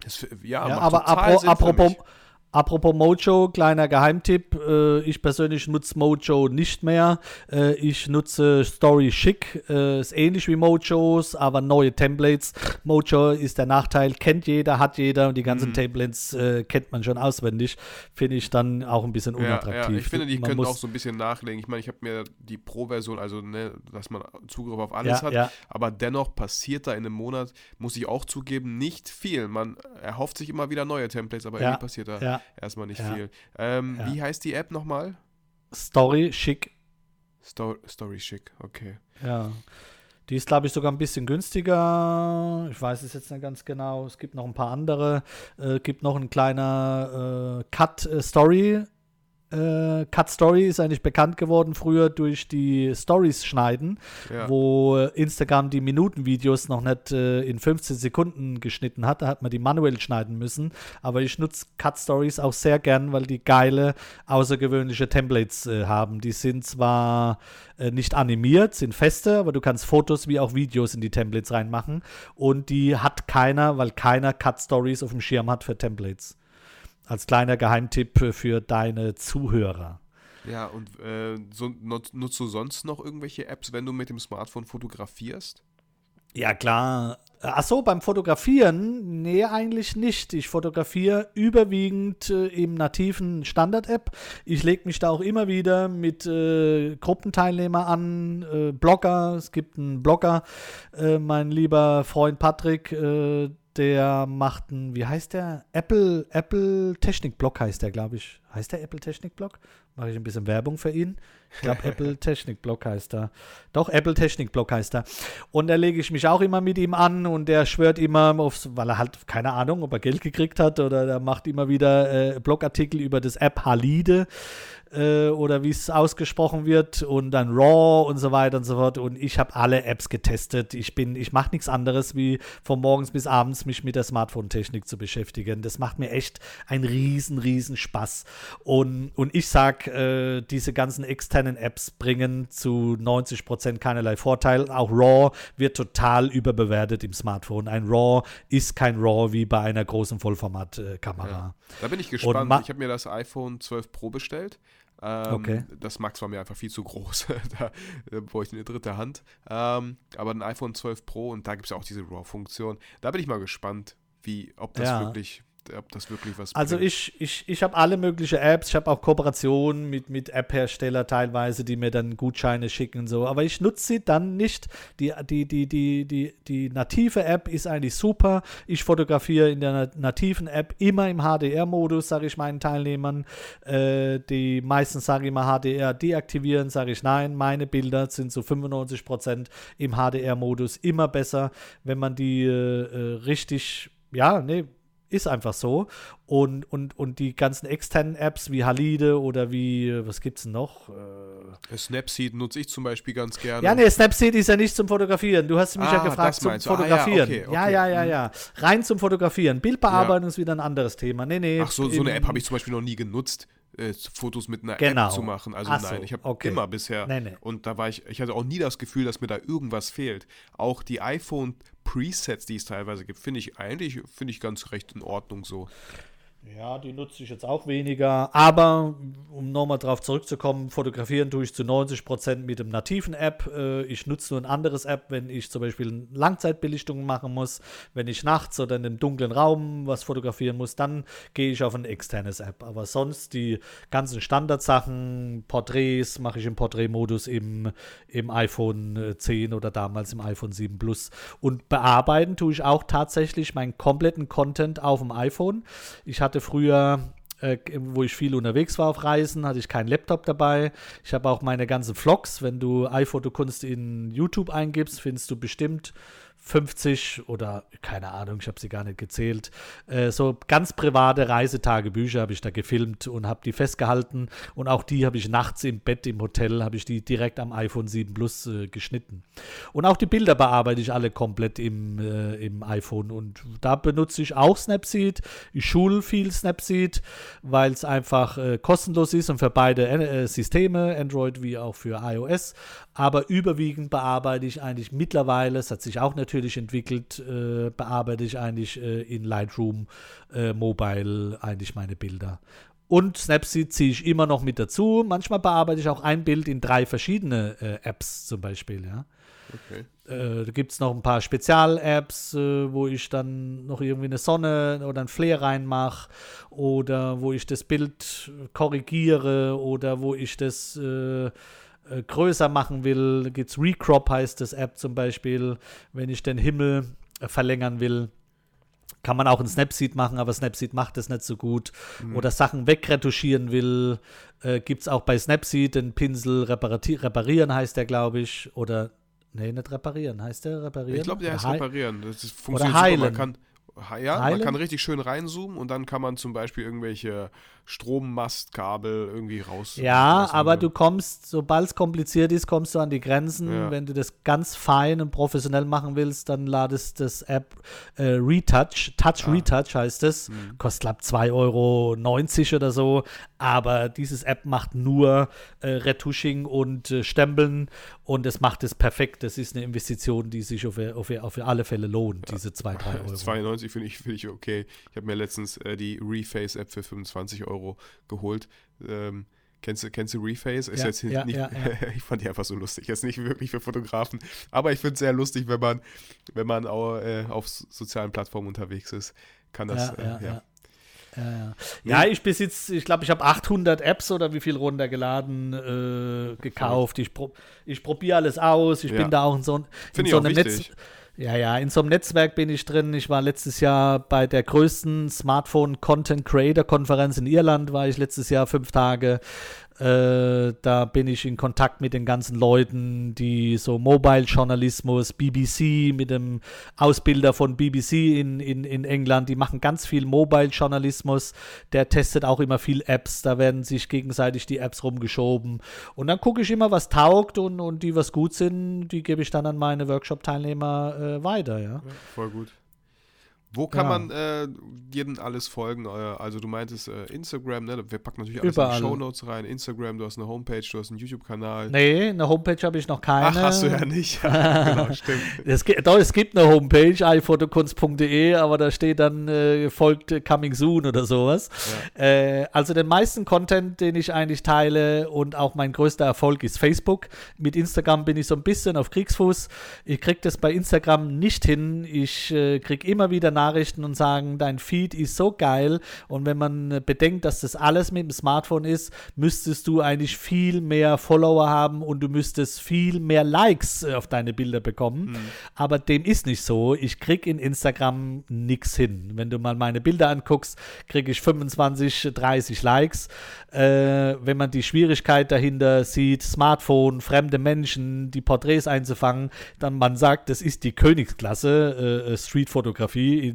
das, ja, ja aber apro apropos, Apropos Mojo, kleiner Geheimtipp. Äh, ich persönlich nutze Mojo nicht mehr. Äh, ich nutze Story Chic. Äh, ist ähnlich wie Mojos, aber neue Templates. Mojo ist der Nachteil, kennt jeder, hat jeder und die ganzen mhm. Templates kennt man schon auswendig. Finde ich dann auch ein bisschen unattraktiv. Ja, ja. Ich finde, die man können auch so ein bisschen nachlegen. Ich meine, ich habe mir die Pro-Version, also ne, dass man Zugriff auf alles ja, hat, aber dennoch passiert da in einem Monat, muss ich auch zugeben, nicht viel. Man erhofft sich immer wieder neue Templates, aber irgendwie passiert da erstmal nicht ja. viel. Ähm, ja. Wie heißt die App nochmal? Story Chic. Sto Story Chic, okay. Ja. Die ist, glaube ich, sogar ein bisschen günstiger. Ich weiß es jetzt nicht ganz genau. Es gibt noch ein paar andere. Es äh, gibt noch ein kleiner äh, Cut äh, Story äh, Cut Story ist eigentlich bekannt geworden früher durch die Stories schneiden, ja. wo Instagram die Minutenvideos noch nicht äh, in 15 Sekunden geschnitten hat. Da hat man die manuell schneiden müssen. Aber ich nutze Cut Stories auch sehr gern, weil die geile, außergewöhnliche Templates äh, haben. Die sind zwar äh, nicht animiert, sind feste, aber du kannst Fotos wie auch Videos in die Templates reinmachen. Und die hat keiner, weil keiner Cut Stories auf dem Schirm hat für Templates als kleiner Geheimtipp für deine Zuhörer. Ja, und äh, so, nutzt du sonst noch irgendwelche Apps, wenn du mit dem Smartphone fotografierst? Ja, klar. Achso, beim Fotografieren? Nee, eigentlich nicht. Ich fotografiere überwiegend äh, im nativen Standard-App. Ich lege mich da auch immer wieder mit äh, Gruppenteilnehmern an, äh, Blogger. Es gibt einen Blogger, äh, mein lieber Freund Patrick, äh, der macht einen, wie heißt der? Apple, Apple Technik Blog heißt der, glaube ich. Heißt der Apple Technik Blog? Mache ich ein bisschen Werbung für ihn. Ich glaube, Apple Technik-Blog heißt er. Doch, Apple Technik-Blog heißt er. Und da lege ich mich auch immer mit ihm an und der schwört immer, aufs, weil er halt keine Ahnung, ob er Geld gekriegt hat oder er macht immer wieder äh, Blogartikel über das App Halide äh, oder wie es ausgesprochen wird und dann RAW und so weiter und so fort. Und ich habe alle Apps getestet. Ich bin, ich mache nichts anderes, wie von morgens bis abends mich mit der Smartphone-Technik zu beschäftigen. Das macht mir echt einen riesen, riesen Spaß. Und, und ich sage, äh, diese ganzen externen Apps bringen zu 90 Prozent keinerlei Vorteil. Auch RAW wird total überbewertet im Smartphone. Ein RAW ist kein RAW wie bei einer großen Vollformatkamera. Ja. Da bin ich gespannt. Ich habe mir das iPhone 12 Pro bestellt. Ähm, okay. Das Max war mir einfach viel zu groß. da äh, brauche ich eine dritte Hand. Ähm, aber ein iPhone 12 Pro und da gibt es auch diese RAW-Funktion. Da bin ich mal gespannt, wie, ob das ja. wirklich ob das wirklich was Also bringt. ich, ich, ich habe alle möglichen Apps, ich habe auch Kooperationen mit, mit App-Hersteller teilweise, die mir dann Gutscheine schicken und so, aber ich nutze sie dann nicht. Die, die, die, die, die, die native App ist eigentlich super. Ich fotografiere in der nativen App immer im HDR-Modus, sage ich meinen Teilnehmern. Äh, die meisten sagen immer HDR deaktivieren, sage ich nein. Meine Bilder sind zu so 95% im HDR-Modus immer besser, wenn man die äh, äh richtig ja, nee, ist einfach so. Und, und, und die ganzen externen Apps wie Halide oder wie, was gibt es noch? Äh, Snapseed nutze ich zum Beispiel ganz gerne. Ja, nee, Snapseed ist ja nicht zum Fotografieren. Du hast mich ah, ja gefragt zum Fotografieren. Ah, ja, okay, okay. ja, ja, ja, ja. Rein zum Fotografieren. Bildbearbeitung ja. ist wieder ein anderes Thema. Nee, nee. Ach so, so eine App habe ich zum Beispiel noch nie genutzt. Äh, Fotos mit einer genau. App zu machen. Also Ach nein, so, ich habe okay. immer bisher nee, nee. und da war ich, ich hatte auch nie das Gefühl, dass mir da irgendwas fehlt. Auch die iPhone Presets, die es teilweise gibt, finde ich eigentlich, finde ich ganz recht in Ordnung so. Ja, die nutze ich jetzt auch weniger. Aber um nochmal drauf zurückzukommen, fotografieren tue ich zu 90% mit dem nativen App. Äh, ich nutze nur ein anderes App, wenn ich zum Beispiel Langzeitbelichtungen machen muss. Wenn ich nachts oder in einem dunklen Raum was fotografieren muss, dann gehe ich auf ein externes App. Aber sonst die ganzen Standardsachen, Porträts mache ich im Porträtmodus im, im iPhone 10 äh, oder damals im iPhone 7 Plus. Und bearbeiten tue ich auch tatsächlich meinen kompletten Content auf dem iPhone. Ich hatte hatte früher äh, wo ich viel unterwegs war auf Reisen, hatte ich keinen Laptop dabei. Ich habe auch meine ganzen Vlogs. Wenn du iPhotokunst in YouTube eingibst, findest du bestimmt 50 oder keine Ahnung, ich habe sie gar nicht gezählt. Äh, so ganz private Reisetagebücher habe ich da gefilmt und habe die festgehalten und auch die habe ich nachts im Bett im Hotel, habe ich die direkt am iPhone 7 Plus äh, geschnitten. Und auch die Bilder bearbeite ich alle komplett im, äh, im iPhone und da benutze ich auch Snapseed. Ich schule viel Snapseed, weil es einfach äh, kostenlos ist und für beide äh, Systeme, Android wie auch für iOS. Aber überwiegend bearbeite ich eigentlich mittlerweile, es hat sich auch natürlich entwickelt, äh, bearbeite ich eigentlich äh, in Lightroom äh, Mobile eigentlich meine Bilder. Und Snapseed ziehe ich immer noch mit dazu. Manchmal bearbeite ich auch ein Bild in drei verschiedene äh, Apps zum Beispiel, ja. Okay. Äh, da gibt es noch ein paar Spezial-Apps, äh, wo ich dann noch irgendwie eine Sonne oder ein Flare reinmache oder wo ich das Bild korrigiere oder wo ich das äh, größer machen will, gibt es Recrop, heißt das App zum Beispiel, wenn ich den Himmel äh, verlängern will. Kann man auch ein Snapseed machen, aber Snapseed macht das nicht so gut. Mhm. Oder Sachen wegretuschieren will, äh, gibt es auch bei Snapseed den Pinsel reparieren, heißt der, glaube ich. Oder, nee, nicht reparieren, heißt der reparieren? Ich glaube, der heißt reparieren. Das funktioniert Oder heilen. Super. Man kann, ja, Heilen? man kann richtig schön reinzoomen und dann kann man zum Beispiel irgendwelche Strommastkabel irgendwie raus. Ja, aber du kommst, sobald es kompliziert ist, kommst du an die Grenzen. Ja. Wenn du das ganz fein und professionell machen willst, dann ladest das App äh, Retouch, Touch ah. Retouch heißt es. Mhm. Kostet, glaube ich, 2,90 Euro oder so. Aber dieses App macht nur äh, Retouching und äh, Stempeln und es macht es perfekt. Das ist eine Investition, die sich auf, auf, auf alle Fälle lohnt, ja. diese 2, 3 Euro. 92 finde ich, find ich okay. Ich habe mir letztens äh, die Reface-App für 25 Euro geholt. Ähm, Kennst du, kennst du Reface? Ist ja, jetzt ja, nicht, ja, ich fand die einfach so lustig. Jetzt nicht wirklich für Fotografen. Aber ich finde es sehr lustig, wenn man, wenn man auch, äh, auf sozialen Plattformen unterwegs ist. Kann das, äh, ja. Ja, ja. ja, ich besitze, ich glaube, ich habe 800 Apps oder wie viel runtergeladen, äh, gekauft. Ich, pro, ich probiere alles aus. Ich bin da auch in so, in so einem Netz. Ja, ja, in so einem Netzwerk bin ich drin. Ich war letztes Jahr bei der größten Smartphone Content Creator Konferenz in Irland, war ich letztes Jahr fünf Tage. Äh, da bin ich in Kontakt mit den ganzen Leuten, die so Mobile-Journalismus, BBC, mit dem Ausbilder von BBC in, in, in England, die machen ganz viel Mobile-Journalismus. Der testet auch immer viel Apps, da werden sich gegenseitig die Apps rumgeschoben. Und dann gucke ich immer, was taugt und, und die, was gut sind, die gebe ich dann an meine Workshop-Teilnehmer äh, weiter. Ja. ja. Voll gut. Wo kann ja. man äh, dir denn alles folgen? Also du meintest äh, Instagram, ne? Wir packen natürlich alles Überall. in die Show Notes rein. Instagram, du hast eine Homepage, du hast einen YouTube-Kanal. Nee, eine Homepage habe ich noch keine. Ach, hast du ja nicht. genau, stimmt. Es, doch, es gibt eine Homepage, iPhotokunst.de, aber da steht dann, äh, folgt Coming Soon oder sowas. Ja. Äh, also den meisten Content, den ich eigentlich teile und auch mein größter Erfolg ist Facebook. Mit Instagram bin ich so ein bisschen auf Kriegsfuß. Ich kriege das bei Instagram nicht hin. Ich äh, kriege immer wieder Nachrichten Nachrichten und sagen, dein Feed ist so geil. Und wenn man bedenkt, dass das alles mit dem Smartphone ist, müsstest du eigentlich viel mehr Follower haben und du müsstest viel mehr Likes äh, auf deine Bilder bekommen. Mhm. Aber dem ist nicht so. Ich kriege in Instagram nichts hin. Wenn du mal meine Bilder anguckst, kriege ich 25, 30 Likes. Äh, wenn man die Schwierigkeit dahinter sieht, Smartphone, fremde Menschen, die Porträts einzufangen, dann man sagt, das ist die Königsklasse, äh, äh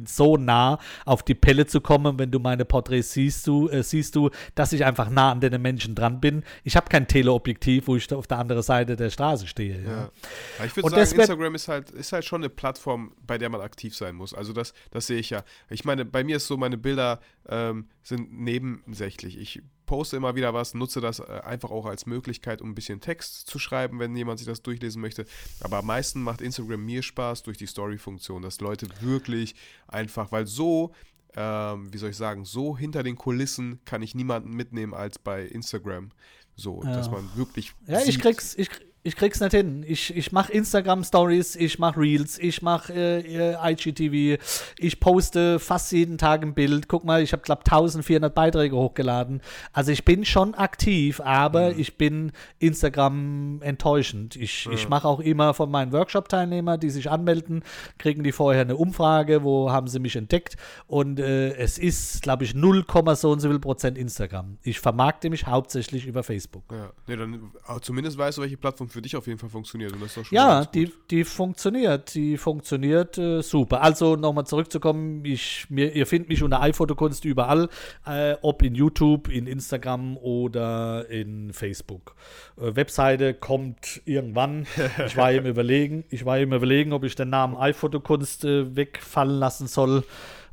Streetfotografie so nah auf die Pelle zu kommen. Wenn du meine Porträts siehst, du, äh, siehst du, dass ich einfach nah an den Menschen dran bin. Ich habe kein Teleobjektiv, wo ich auf der anderen Seite der Straße stehe. Ja. Ja. Ich würde sagen, Instagram ist halt, ist halt schon eine Plattform, bei der man aktiv sein muss. Also das, das sehe ich ja. Ich meine, bei mir ist so, meine Bilder ähm, sind nebensächlich. Ich poste immer wieder was, nutze das äh, einfach auch als Möglichkeit, um ein bisschen Text zu schreiben, wenn jemand sich das durchlesen möchte. Aber am meisten macht Instagram mir Spaß durch die Story-Funktion, dass Leute wirklich einfach, weil so ähm, wie soll ich sagen, so hinter den Kulissen kann ich niemanden mitnehmen als bei Instagram. So, ja. dass man wirklich. Ja, sieht, ich krieg's, ich, ich krieg's nicht hin. Ich, ich mache Instagram-Stories, ich mache Reels, ich mache äh, äh IGTV, ich poste fast jeden Tag ein Bild. Guck mal, ich habe, glaube 1400 Beiträge hochgeladen. Also ich bin schon aktiv, aber mhm. ich bin Instagram enttäuschend. Ich, ja. ich mache auch immer von meinen Workshop-Teilnehmern, die sich anmelden, kriegen die vorher eine Umfrage, wo haben sie mich entdeckt. Und äh, es ist, glaube ich, 0, so und so viel Prozent Instagram. Ich vermarkte mich hauptsächlich über Facebook. Ja, nee, dann zumindest weißt du, welche Plattform für dich auf jeden Fall funktioniert. Und das ist schon ja, die, die funktioniert. Die funktioniert äh, super. Also nochmal zurückzukommen, ich, mir, ihr findet mich unter iPhotokunst überall, äh, ob in YouTube, in Instagram oder in Facebook. Äh, Webseite kommt irgendwann. Ich war im Überlegen, ich war im Überlegen, ob ich den Namen iPhotokunst äh, wegfallen lassen soll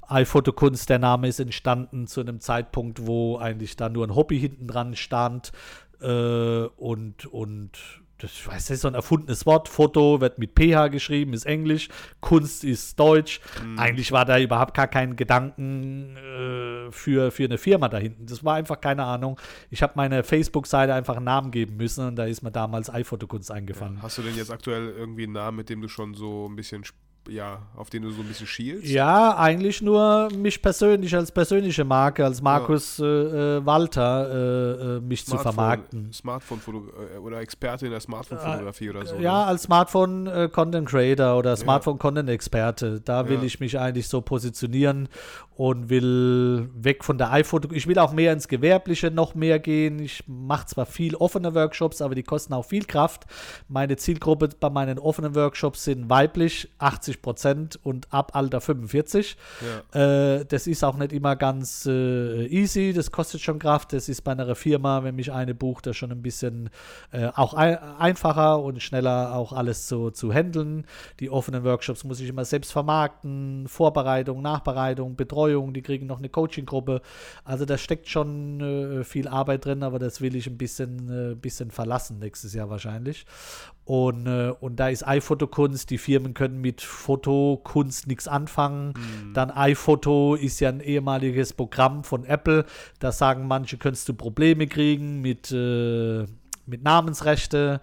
iPhotokunst, der Name ist entstanden zu einem Zeitpunkt, wo eigentlich da nur ein Hobby hinten dran stand äh, und, und das, ich weiß, das ist so ein erfundenes Wort. Foto wird mit PH geschrieben, ist Englisch. Kunst ist Deutsch. Mhm. Eigentlich war da überhaupt gar kein Gedanken äh, für, für eine Firma da hinten. Das war einfach keine Ahnung. Ich habe meine Facebook-Seite einfach einen Namen geben müssen und da ist mir damals iPhotokunst eingefallen. Ja. Hast du denn jetzt aktuell irgendwie einen Namen, mit dem du schon so ein bisschen ja, auf den du so ein bisschen schielst? Ja, eigentlich nur mich persönlich als persönliche Marke, als Markus ja. äh, äh Walter, äh, äh mich Smartphone, zu vermarkten. Smartphone äh, oder Experte in der Smartphone-Fotografie oder so. Ja, ne? als Smartphone-Content Creator oder Smartphone-Content-Experte. Da will ja. ich mich eigentlich so positionieren und will weg von der iPhoto. Ich will auch mehr ins Gewerbliche noch mehr gehen. Ich mache zwar viel offene Workshops, aber die kosten auch viel Kraft. Meine Zielgruppe bei meinen offenen Workshops sind weiblich, 80 Prozent und ab Alter 45. Ja. Äh, das ist auch nicht immer ganz äh, easy. Das kostet schon Kraft. Das ist bei einer Firma, wenn mich eine bucht, das schon ein bisschen äh, auch ein einfacher und schneller auch alles zu, zu handeln. Die offenen Workshops muss ich immer selbst vermarkten, Vorbereitung, Nachbereitung, Betreuung Betreuung, die kriegen noch eine Coaching-Gruppe. Also da steckt schon äh, viel Arbeit drin, aber das will ich ein bisschen, äh, bisschen verlassen nächstes Jahr wahrscheinlich. Und, äh, und da ist iPhoto-Kunst, die Firmen können mit Fotokunst nichts anfangen. Mhm. Dann iPhoto ist ja ein ehemaliges Programm von Apple. Da sagen manche, könntest du Probleme kriegen mit, äh, mit Namensrechte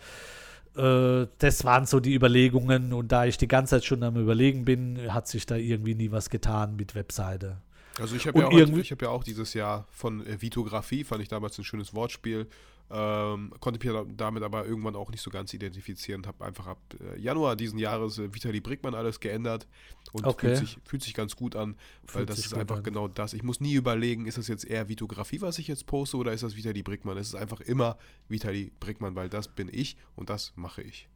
äh, das waren so die Überlegungen und da ich die ganze Zeit schon am Überlegen bin, hat sich da irgendwie nie was getan mit Webseite. Also ich habe ja, hab ja, auch dieses Jahr von äh, Vitografie, fand ich damals ein schönes Wortspiel, Ähm, konnte mich damit aber irgendwann auch nicht so ganz identifizieren. Habe einfach ab äh, Januar diesen Jahres äh, Vitali Brickmann alles geändert und okay. fühlt, sich, fühlt sich ganz gut an, weil fühlt das ist einfach an. genau das. Ich muss nie überlegen, ist das jetzt eher Vitografie, was ich jetzt poste, oder ist das Vitali Brickmann? Es ist einfach immer Vitali Brickmann, weil das bin ich und das mache ich.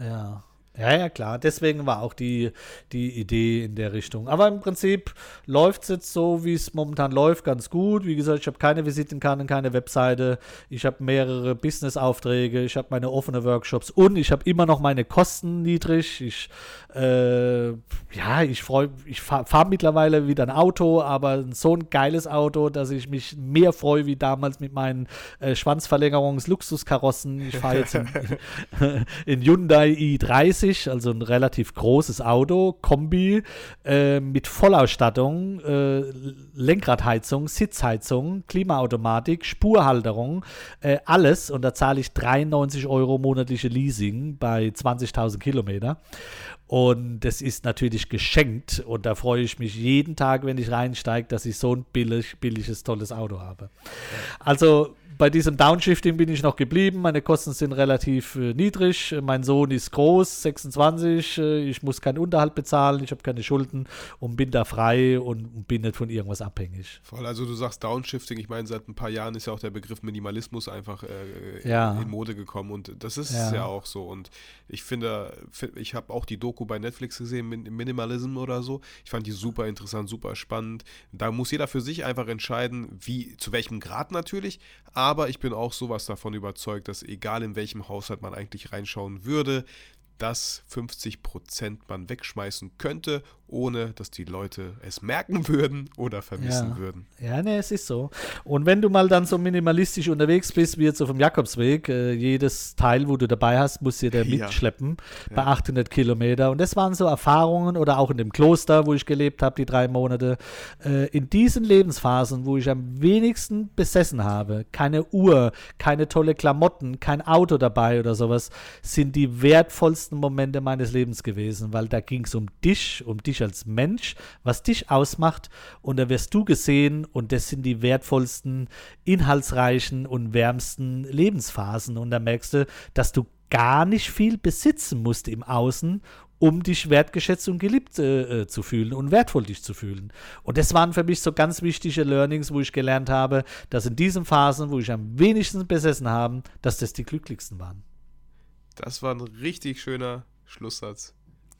Ja, ja, ja, klar. Deswegen war auch die, die Idee in der Richtung. Aber im Prinzip läuft es jetzt so, wie es momentan läuft, ganz gut. Wie gesagt, ich habe keine Visitenkarten, keine Webseite. Ich habe mehrere Business-Aufträge. Ich habe meine offenen Workshops und ich habe immer noch meine Kosten niedrig. Ich, äh, ja, ich freue, ich fahre fahr mittlerweile wieder ein Auto, aber so ein geiles Auto, dass ich mich mehr freue wie damals mit meinen äh, Schwanzverlängerungs-Luxuskarossen. Ich fahre jetzt in, in Hyundai i30 also ein relativ großes Auto, Kombi äh, mit Vollausstattung, äh, Lenkradheizung, Sitzheizung, Klimaautomatik, Spurhalterung, äh, alles. Und da zahle ich 93 Euro monatliche Leasing bei 20.000 Kilometer. Und das ist natürlich geschenkt. Und da freue ich mich jeden Tag, wenn ich reinsteige, dass ich so ein billig, billiges, tolles Auto habe. Also bei diesem Downshifting bin ich noch geblieben. Meine Kosten sind relativ äh, niedrig. Mein Sohn ist groß, 26. Äh, ich muss keinen Unterhalt bezahlen. Ich habe keine Schulden und bin da frei und bin nicht von irgendwas abhängig. Voll. Also du sagst Downshifting. Ich meine, seit ein paar Jahren ist ja auch der Begriff Minimalismus einfach äh, ja. in, in, Mode gekommen und das ist ja. ja auch so. Und ich finde, ich habe auch die Doku bei Netflix gesehen, Minimalism oder so. Ich fand die super interessant, super spannend. Da muss jeder für sich einfach entscheiden, wie, zu welchem Grad natürlich, aber aber ich bin auch sowas davon überzeugt, dass egal in welchem Haushalt man eigentlich reinschauen würde, dass 50% man wegschmeißen könnte ohne dass die Leute es merken würden oder vermissen ja. würden. Ja, ne, es ist so. Und wenn du mal dann so minimalistisch unterwegs bist, wie jetzt so vom Jakobsweg, äh, jedes Teil, wo du dabei hast, musst du dir mitschleppen ja. bei 800 Kilometer. Und das waren so Erfahrungen oder auch in dem Kloster, wo ich gelebt habe, die drei Monate. Äh, in diesen Lebensphasen, wo ich am wenigsten besessen habe, keine Uhr, keine tolle Klamotten, kein Auto dabei oder sowas, sind die wertvollsten Momente meines Lebens gewesen, weil da ging es um dich, um dich als Mensch, was dich ausmacht und da wirst du gesehen und das sind die wertvollsten, inhaltsreichen und wärmsten Lebensphasen und da merkst du, dass du gar nicht viel besitzen musst im Außen, um dich wertgeschätzt und geliebt äh, äh, zu fühlen und wertvoll dich zu fühlen. Und das waren für mich so ganz wichtige Learnings, wo ich gelernt habe, dass in diesen Phasen, wo ich am wenigsten besessen habe, dass das die glücklichsten waren. Das war ein richtig schöner Schlusssatz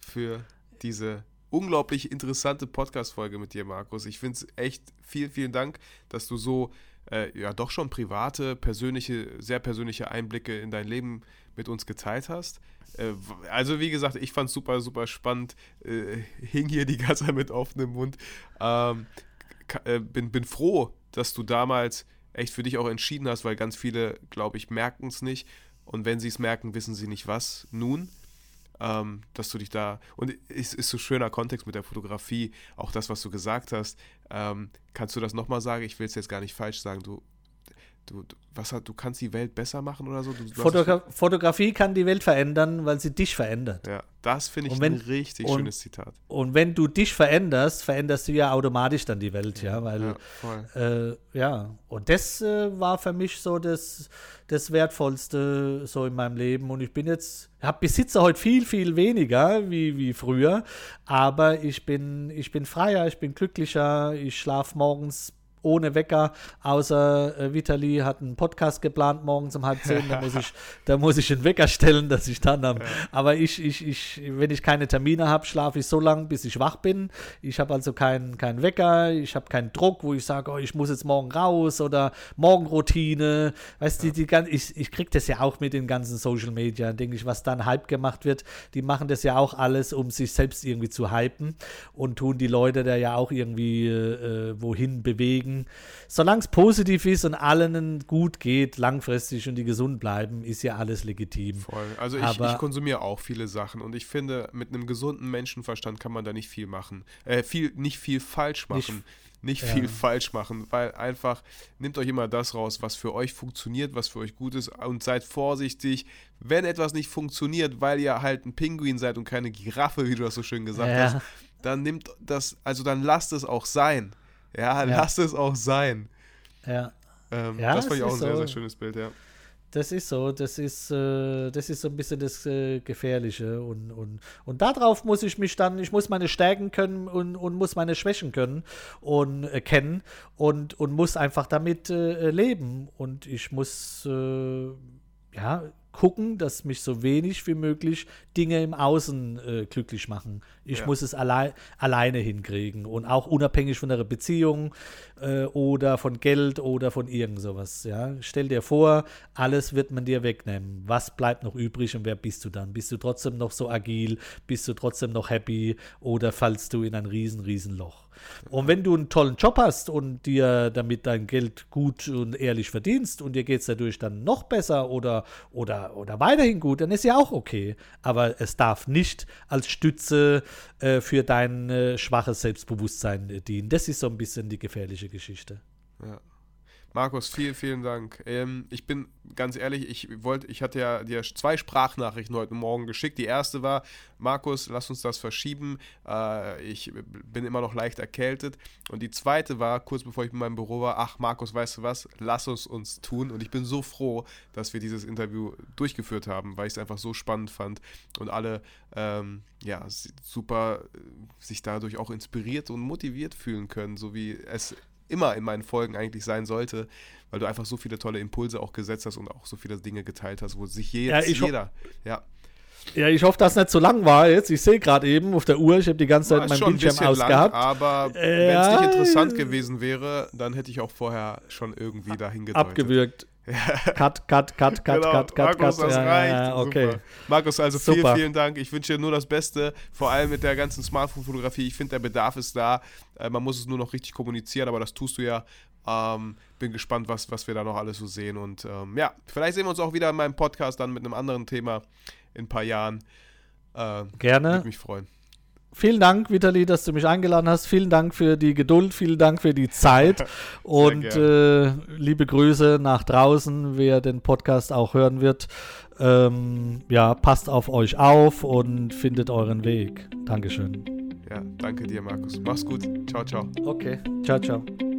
für diese unglaublich interessante Podcast-Folge mit dir, Markus. Ich finde es echt vielen, vielen Dank, dass du so äh, ja doch schon private, persönliche, sehr persönliche Einblicke in dein Leben mit uns geteilt hast. Äh, also wie gesagt, ich fand es super, super spannend. Äh, hing hier die ganze Zeit mit offenem Mund. Ähm, äh, bin, bin froh, dass du damals echt für dich auch entschieden hast, weil ganz viele, glaube ich, merken es nicht. Und wenn sie es merken, wissen sie nicht was nun ähm, dass du dich da, und es ist so schöner Kontext mit der Fotografie, auch das, was du gesagt hast. Ähm, kannst du das nochmal sagen? Ich will es jetzt gar nicht falsch sagen. Du, du, was du kannst die Welt besser machen oder so? Du, Fotogra Fotografie kann die Welt verändern, weil sie dich verändert. Ja, das finde ich wenn, ein richtig und, schönes Zitat. Und wenn du dich veränderst, veränderst du ja automatisch dann die Welt, ja, weil ja, äh, ja. und das äh, war für mich so das, das Wertvollste so in meinem Leben und ich bin jetzt, habe besitze heute viel, viel weniger wie, wie früher, aber ich bin, ich bin freier, ich bin glücklicher, ich schlafe morgens ohne Wecker, außer äh, Vitali hat einen Podcast geplant morgens um halb zehn, da muss ich, da muss ich einen Wecker stellen, dass ich dann ja. aber ich, ich, ich, wenn ich keine Termine habe, schlafe ich so lange, bis ich wach bin. Ich habe also keinen kein Wecker, ich habe keinen Druck, wo ich sage, oh, ich muss jetzt morgen raus oder Morgenroutine. Weißt du, ja. die, die, ich, ich kriege das ja auch mit den ganzen Social Media, denke ich, was dann Hype gemacht wird, die machen das ja auch alles, um sich selbst irgendwie zu hypen und tun die Leute da ja auch irgendwie äh, wohin bewegen deswegen, solange es positiv ist und allen gut geht, langfristig und die gesund bleiben, ist ja alles legitim. Voll. Also ich, ich konsumiere auch viele Sachen und ich finde, mit einem gesunden Menschenverstand kann man da nicht viel machen. Äh, viel, nicht viel falsch machen. Nicht, nicht viel falsch machen, weil einfach nehmt euch immer das raus, was für euch funktioniert, was für euch gut ist und seid vorsichtig, wenn etwas nicht funktioniert, weil ihr halt ein Pinguin seid und keine Giraffe, wie du das so schön gesagt ja. hast, dann nimmt das, also dann lasst es auch sein. Ja, ja. lass es auch sein. Ja. Ähm, ja das fand ich auch ein sehr, so. sehr schönes Bild, ja. Das ist so, das ist, äh, das ist so ein bisschen das äh, Gefährliche. Und, und, und darauf muss ich mich dann, ich muss meine Stärken können und, und muss meine Schwächen können und äh, kennen und, und muss einfach damit äh, leben. Und ich muss äh, ja gucken, dass mich so wenig wie möglich Dinge im Außen äh, glücklich machen. Ich ja. muss es allein, alleine hinkriegen und auch unabhängig von der Beziehung äh, oder von Geld oder von irgend sowas. Ja? Stell dir vor, alles wird man dir wegnehmen. Was bleibt noch übrig und wer bist du dann? Bist du trotzdem noch so agil? Bist du trotzdem noch happy oder fallst du in ein riesen, riesen Loch? Und wenn du einen tollen Job hast und dir damit dein Geld gut und ehrlich verdienst und dir geht es dadurch dann noch besser oder, oder, oder weiterhin gut, dann ist ja auch okay. Aber es darf nicht als Stütze äh, für dein äh, schwaches Selbstbewusstsein dienen. Das ist so ein bisschen die gefährliche Geschichte. Ja. Markus, vielen, vielen Dank. Ähm, ich bin ganz ehrlich, ich wollte, ich hatte ja dir zwei Sprachnachrichten heute Morgen geschickt. Die erste war, Markus, lass uns das verschieben. Äh, ich bin immer noch leicht erkältet. Und die zweite war, kurz bevor ich in meinem Büro war, ach Markus, weißt du was, lass es uns tun. Und ich bin so froh, dass wir dieses Interview durchgeführt haben, weil ich es einfach so spannend fand und alle ähm, ja, super äh, sich dadurch auch inspiriert und motiviert fühlen können, so wie es immer in meinen Folgen eigentlich sein sollte, weil du einfach so viele tolle Impulse auch gesetzt hast und auch so viele Dinge geteilt hast, wo sich je, ja, jeder, ja. Ja, ich hoffe, dass es nicht so lang war jetzt. Ich sehe gerade eben auf der Uhr, ich habe die ganze Zeit meinen Bildschirm ausgehabt. Lang, aber äh, wenn es nicht interessant gewesen wäre, dann hätte ich auch vorher schon schon dahin gedeutet. Abgewürgt. Cut, cut, cut, cut, genau. cut, cut, Markus, cut. das ja, reicht. Ja, okay. Super. Markus, also vielen, Super. vielen Dank. Ich wünsche dir nur das Beste, vor allem mit der ganzen Smartphone-Fotografie. Ich finde, der Bedarf ist da. Äh, man muss es nur noch richtig kommunizieren, aber das tust du ja. Ähm, bin gespannt, was, was wir da noch alles so sehen. Und ähm, ja, vielleicht sehen wir uns auch wieder in meinem Podcast dann mit einem anderen Thema in ein paar Jahren. Äh, Gerne. Würde mich freuen vielen Dank, Vitali, dass du mich eingeladen hast. Vielen Dank für die Geduld, vielen Dank für die Zeit und äh, liebe Grüße nach draußen, wer den Podcast auch hören wird. Ähm, ja, passt auf euch auf und findet euren Weg. Dankeschön. Ja, danke dir, Markus. Mach's gut. Ciao, ciao. Okay, ciao, ciao.